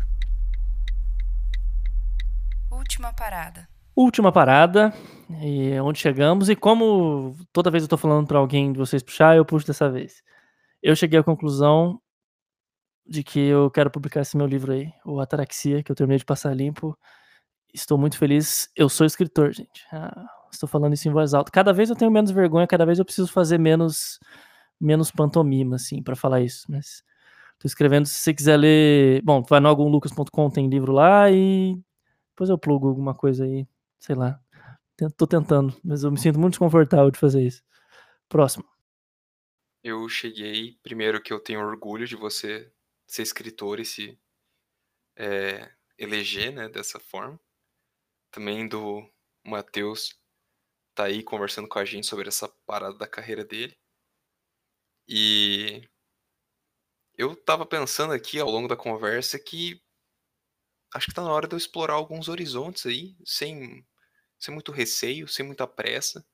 S4: Última parada.
S2: Última parada. E onde chegamos. E como toda vez eu tô falando para alguém de vocês puxar, eu puxo dessa vez. Eu cheguei à conclusão de que eu quero publicar esse meu livro aí, o Ataraxia, que eu terminei de passar limpo. Estou muito feliz. Eu sou escritor, gente. Ah, estou falando isso em voz alta. Cada vez eu tenho menos vergonha, cada vez eu preciso fazer menos menos pantomima, assim, para falar isso. Mas tô escrevendo. Se você quiser ler. Bom, vai no algumlucas.com, tem livro lá e depois eu plugo alguma coisa aí. Sei lá. Tô tentando, mas eu me sinto muito desconfortável de fazer isso. Próximo.
S1: Eu cheguei. Primeiro que eu tenho orgulho de você ser escritor e se é, eleger né, dessa forma. Também do Matheus tá aí conversando com a gente sobre essa parada da carreira dele. E eu tava pensando aqui ao longo da conversa que acho que tá na hora de eu explorar alguns horizontes aí, sem, sem muito receio, sem muita pressa,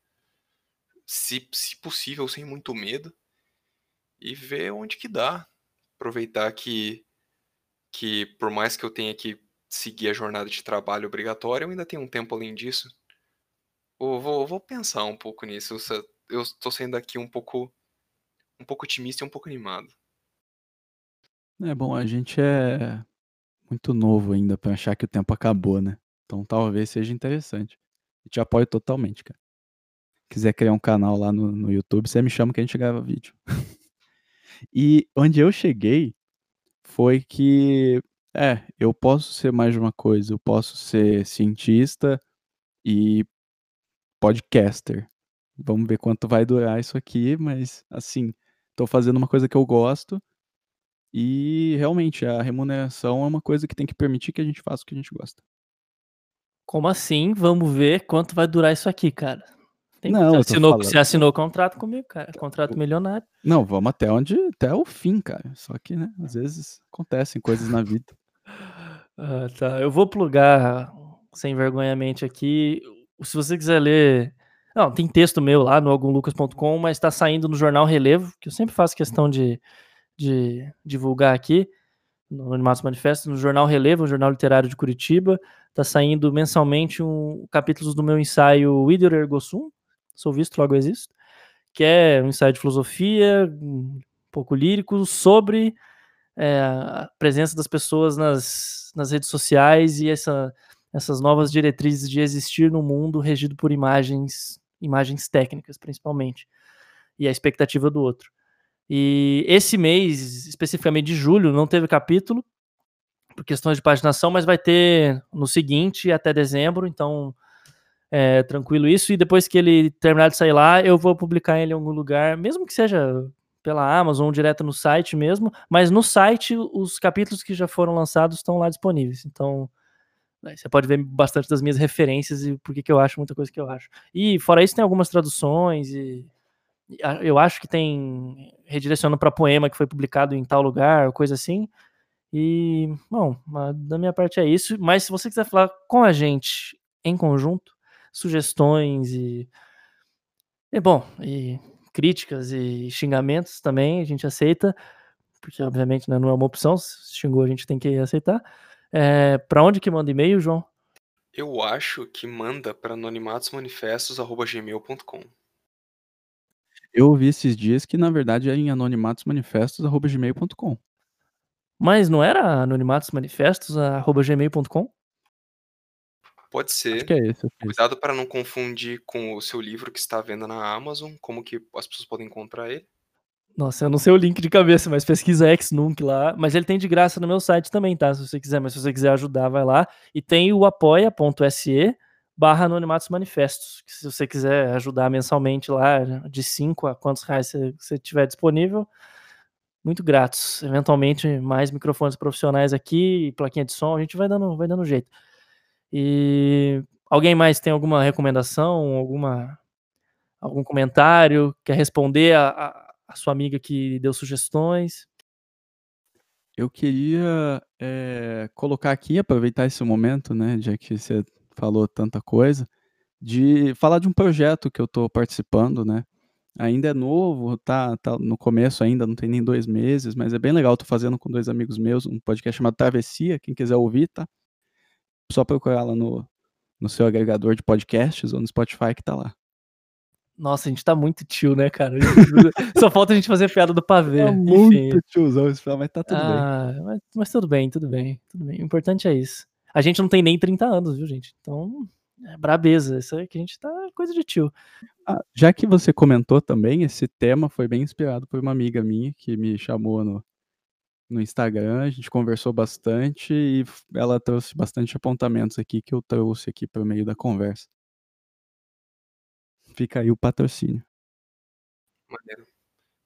S1: se, se possível, sem muito medo, e ver onde que dá. Aproveitar que, que por mais que eu tenha que seguir a jornada de trabalho obrigatória, eu ainda tenho um tempo além disso. Eu vou, vou pensar um pouco nisso. Eu estou saindo aqui um pouco um pouco otimista e um pouco animado.
S3: É bom, a gente é muito novo ainda para achar que o tempo acabou, né? Então talvez seja interessante. Te apoio totalmente, cara. Quiser criar um canal lá no, no YouTube, você me chama que a gente grava vídeo. e onde eu cheguei foi que, é, eu posso ser mais de uma coisa. Eu posso ser cientista e podcaster. Vamos ver quanto vai durar isso aqui, mas assim, Estou fazendo uma coisa que eu gosto e realmente a remuneração é uma coisa que tem que permitir que a gente faça o que a gente gosta.
S2: Como assim? Vamos ver quanto vai durar isso aqui, cara.
S3: Tem, não,
S2: você assinou, você assinou contrato comigo, cara. Contrato milionário.
S3: Não, vamos até onde até o fim, cara. Só que, né, às vezes acontecem coisas na vida.
S2: ah, tá. Eu vou plugar sem vergonhamente aqui. Se você quiser ler não, tem texto meu lá no algumlucas.com, mas está saindo no jornal Relevo, que eu sempre faço questão de, de divulgar aqui, no Animados Manifesto, no jornal Relevo, o jornal literário de Curitiba. Está saindo mensalmente um capítulos do meu ensaio Ider Ergo Sum, sou visto, logo existo, que é um ensaio de filosofia, um pouco lírico, sobre é, a presença das pessoas nas, nas redes sociais e essa, essas novas diretrizes de existir no mundo regido por imagens imagens técnicas, principalmente, e a expectativa do outro. E esse mês, especificamente de julho, não teve capítulo, por questões de paginação, mas vai ter no seguinte até dezembro, então é, tranquilo isso. E depois que ele terminar de sair lá, eu vou publicar ele em algum lugar, mesmo que seja pela Amazon direto no site mesmo, mas no site os capítulos que já foram lançados estão lá disponíveis. Então você pode ver bastante das minhas referências e por que eu acho muita coisa que eu acho. E fora isso, tem algumas traduções e eu acho que tem redirecionando para poema que foi publicado em tal lugar, coisa assim. E, bom, da minha parte é isso. Mas se você quiser falar com a gente em conjunto, sugestões e. É bom, e críticas e xingamentos também, a gente aceita, porque obviamente né, não é uma opção, se xingou a gente tem que aceitar. É, para onde que manda e-mail, João?
S1: Eu acho que manda para anonimatosmanifestos.gmail.com.
S3: Eu ouvi esses dias que, na verdade, é em anonimatosmanifestos.gmail.com.
S2: Mas não era anonimatosmanifestos.gmail.com?
S1: Pode ser.
S3: Acho que é esse.
S1: Cuidado para não confundir com o seu livro que está à venda na Amazon, como que as pessoas podem encontrar ele.
S2: Nossa, eu não sei o link de cabeça, mas pesquisa Xnunk lá. Mas ele tem de graça no meu site também, tá? Se você quiser, mas se você quiser ajudar, vai lá. E tem o apoia.se barra Anonimatos Manifestos. Que se você quiser ajudar mensalmente lá, de 5 a quantos reais você, você tiver disponível, muito gratos. Eventualmente, mais microfones profissionais aqui, plaquinha de som, a gente vai dando, vai dando jeito. E alguém mais tem alguma recomendação, alguma algum comentário, quer responder a, a, a sua amiga que deu sugestões?
S3: Eu queria eh, colocar aqui, aproveitar esse momento, né, já que você falou tanta coisa, de falar de um projeto que eu estou participando, né? Ainda é novo, tá, tá no começo ainda, não tem nem dois meses, mas é bem legal. Estou fazendo com dois amigos meus um podcast chamado Travessia. Quem quiser ouvir, tá? Só procurar lá no, no seu agregador de podcasts ou no Spotify que tá lá.
S2: Nossa, a gente tá muito tio, né, cara? Só falta a gente fazer piada do pavê. Enfim.
S3: muito tiozão esse mas tá tudo bem.
S2: Ah, mas, mas tudo bem, tudo bem, tudo bem. O importante é isso. A gente não tem nem 30 anos, viu, gente? Então, é brabeza. Isso aí que a gente tá coisa de tio.
S3: Ah, já que você comentou também, esse tema foi bem inspirado por uma amiga minha que me chamou no, no Instagram, a gente conversou bastante e ela trouxe bastante apontamentos aqui que eu trouxe aqui para o meio da conversa. Fica aí o patrocínio.
S1: Maneiro.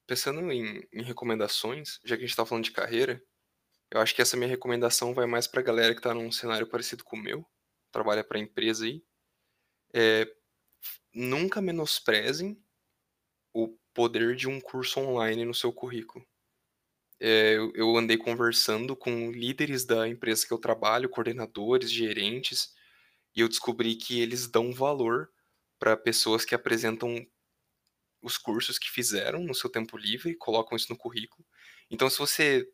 S1: Pensando em, em recomendações, já que a gente tá falando de carreira, eu acho que essa minha recomendação vai mais pra galera que tá num cenário parecido com o meu, trabalha pra empresa aí. É, nunca menosprezem o poder de um curso online no seu currículo. É, eu, andei conversando com líderes da empresa que eu trabalho, coordenadores, gerentes, e eu descobri que eles dão valor para pessoas que apresentam os cursos que fizeram no seu tempo livre colocam isso no currículo. Então, se você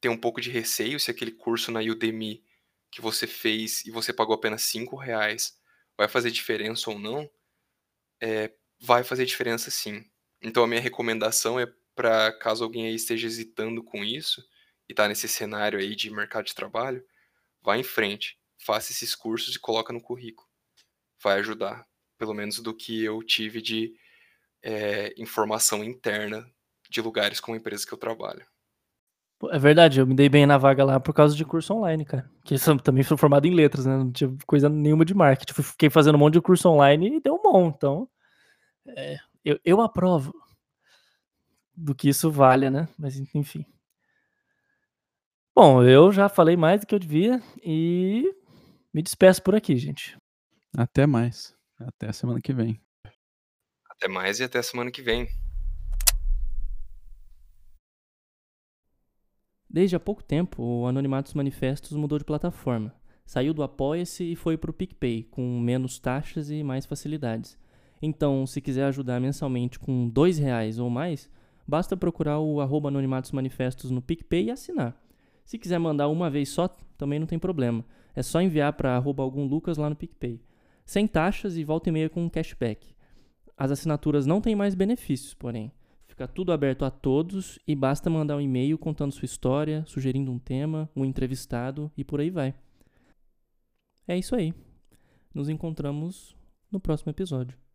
S1: tem um pouco de receio se aquele curso na Udemy que você fez e você pagou apenas 5 reais vai fazer diferença ou não, é, vai fazer diferença sim. Então, a minha recomendação é para caso alguém aí esteja hesitando com isso e tá nesse cenário aí de mercado de trabalho, vá em frente, faça esses cursos e coloca no currículo. Vai ajudar, pelo menos do que eu tive de é, informação interna de lugares com a empresa que eu trabalho.
S2: É verdade, eu me dei bem na vaga lá por causa de curso online, cara. Que eu também sou formado em letras, né? Não tinha coisa nenhuma de marketing. Fui- Fiquei fazendo um monte de curso online e deu bom. Então, é, eu, eu aprovo do que isso valha, né? Mas enfim. Bom, eu já falei mais do que eu devia e me despeço por aqui, gente.
S3: Até mais. Até a semana que vem.
S1: Até mais e até semana que vem.
S2: Desde há pouco tempo, o Anonimatos Manifestos mudou de plataforma. Saiu do Apoia-se e foi para o PicPay, com menos taxas e mais facilidades. Então, se quiser ajudar mensalmente com R$ reais ou mais, basta procurar o arroba Anonimatos Manifestos no PicPay e assinar. Se quiser mandar uma vez só, também não tem problema. É só enviar para algum Lucas lá no PicPay. Sem taxas e volta e meia com cashback. As assinaturas não têm mais benefícios, porém. Fica tudo aberto a todos e basta mandar um e-mail contando sua história, sugerindo um tema, um entrevistado e por aí vai. É isso aí. Nos encontramos no próximo episódio.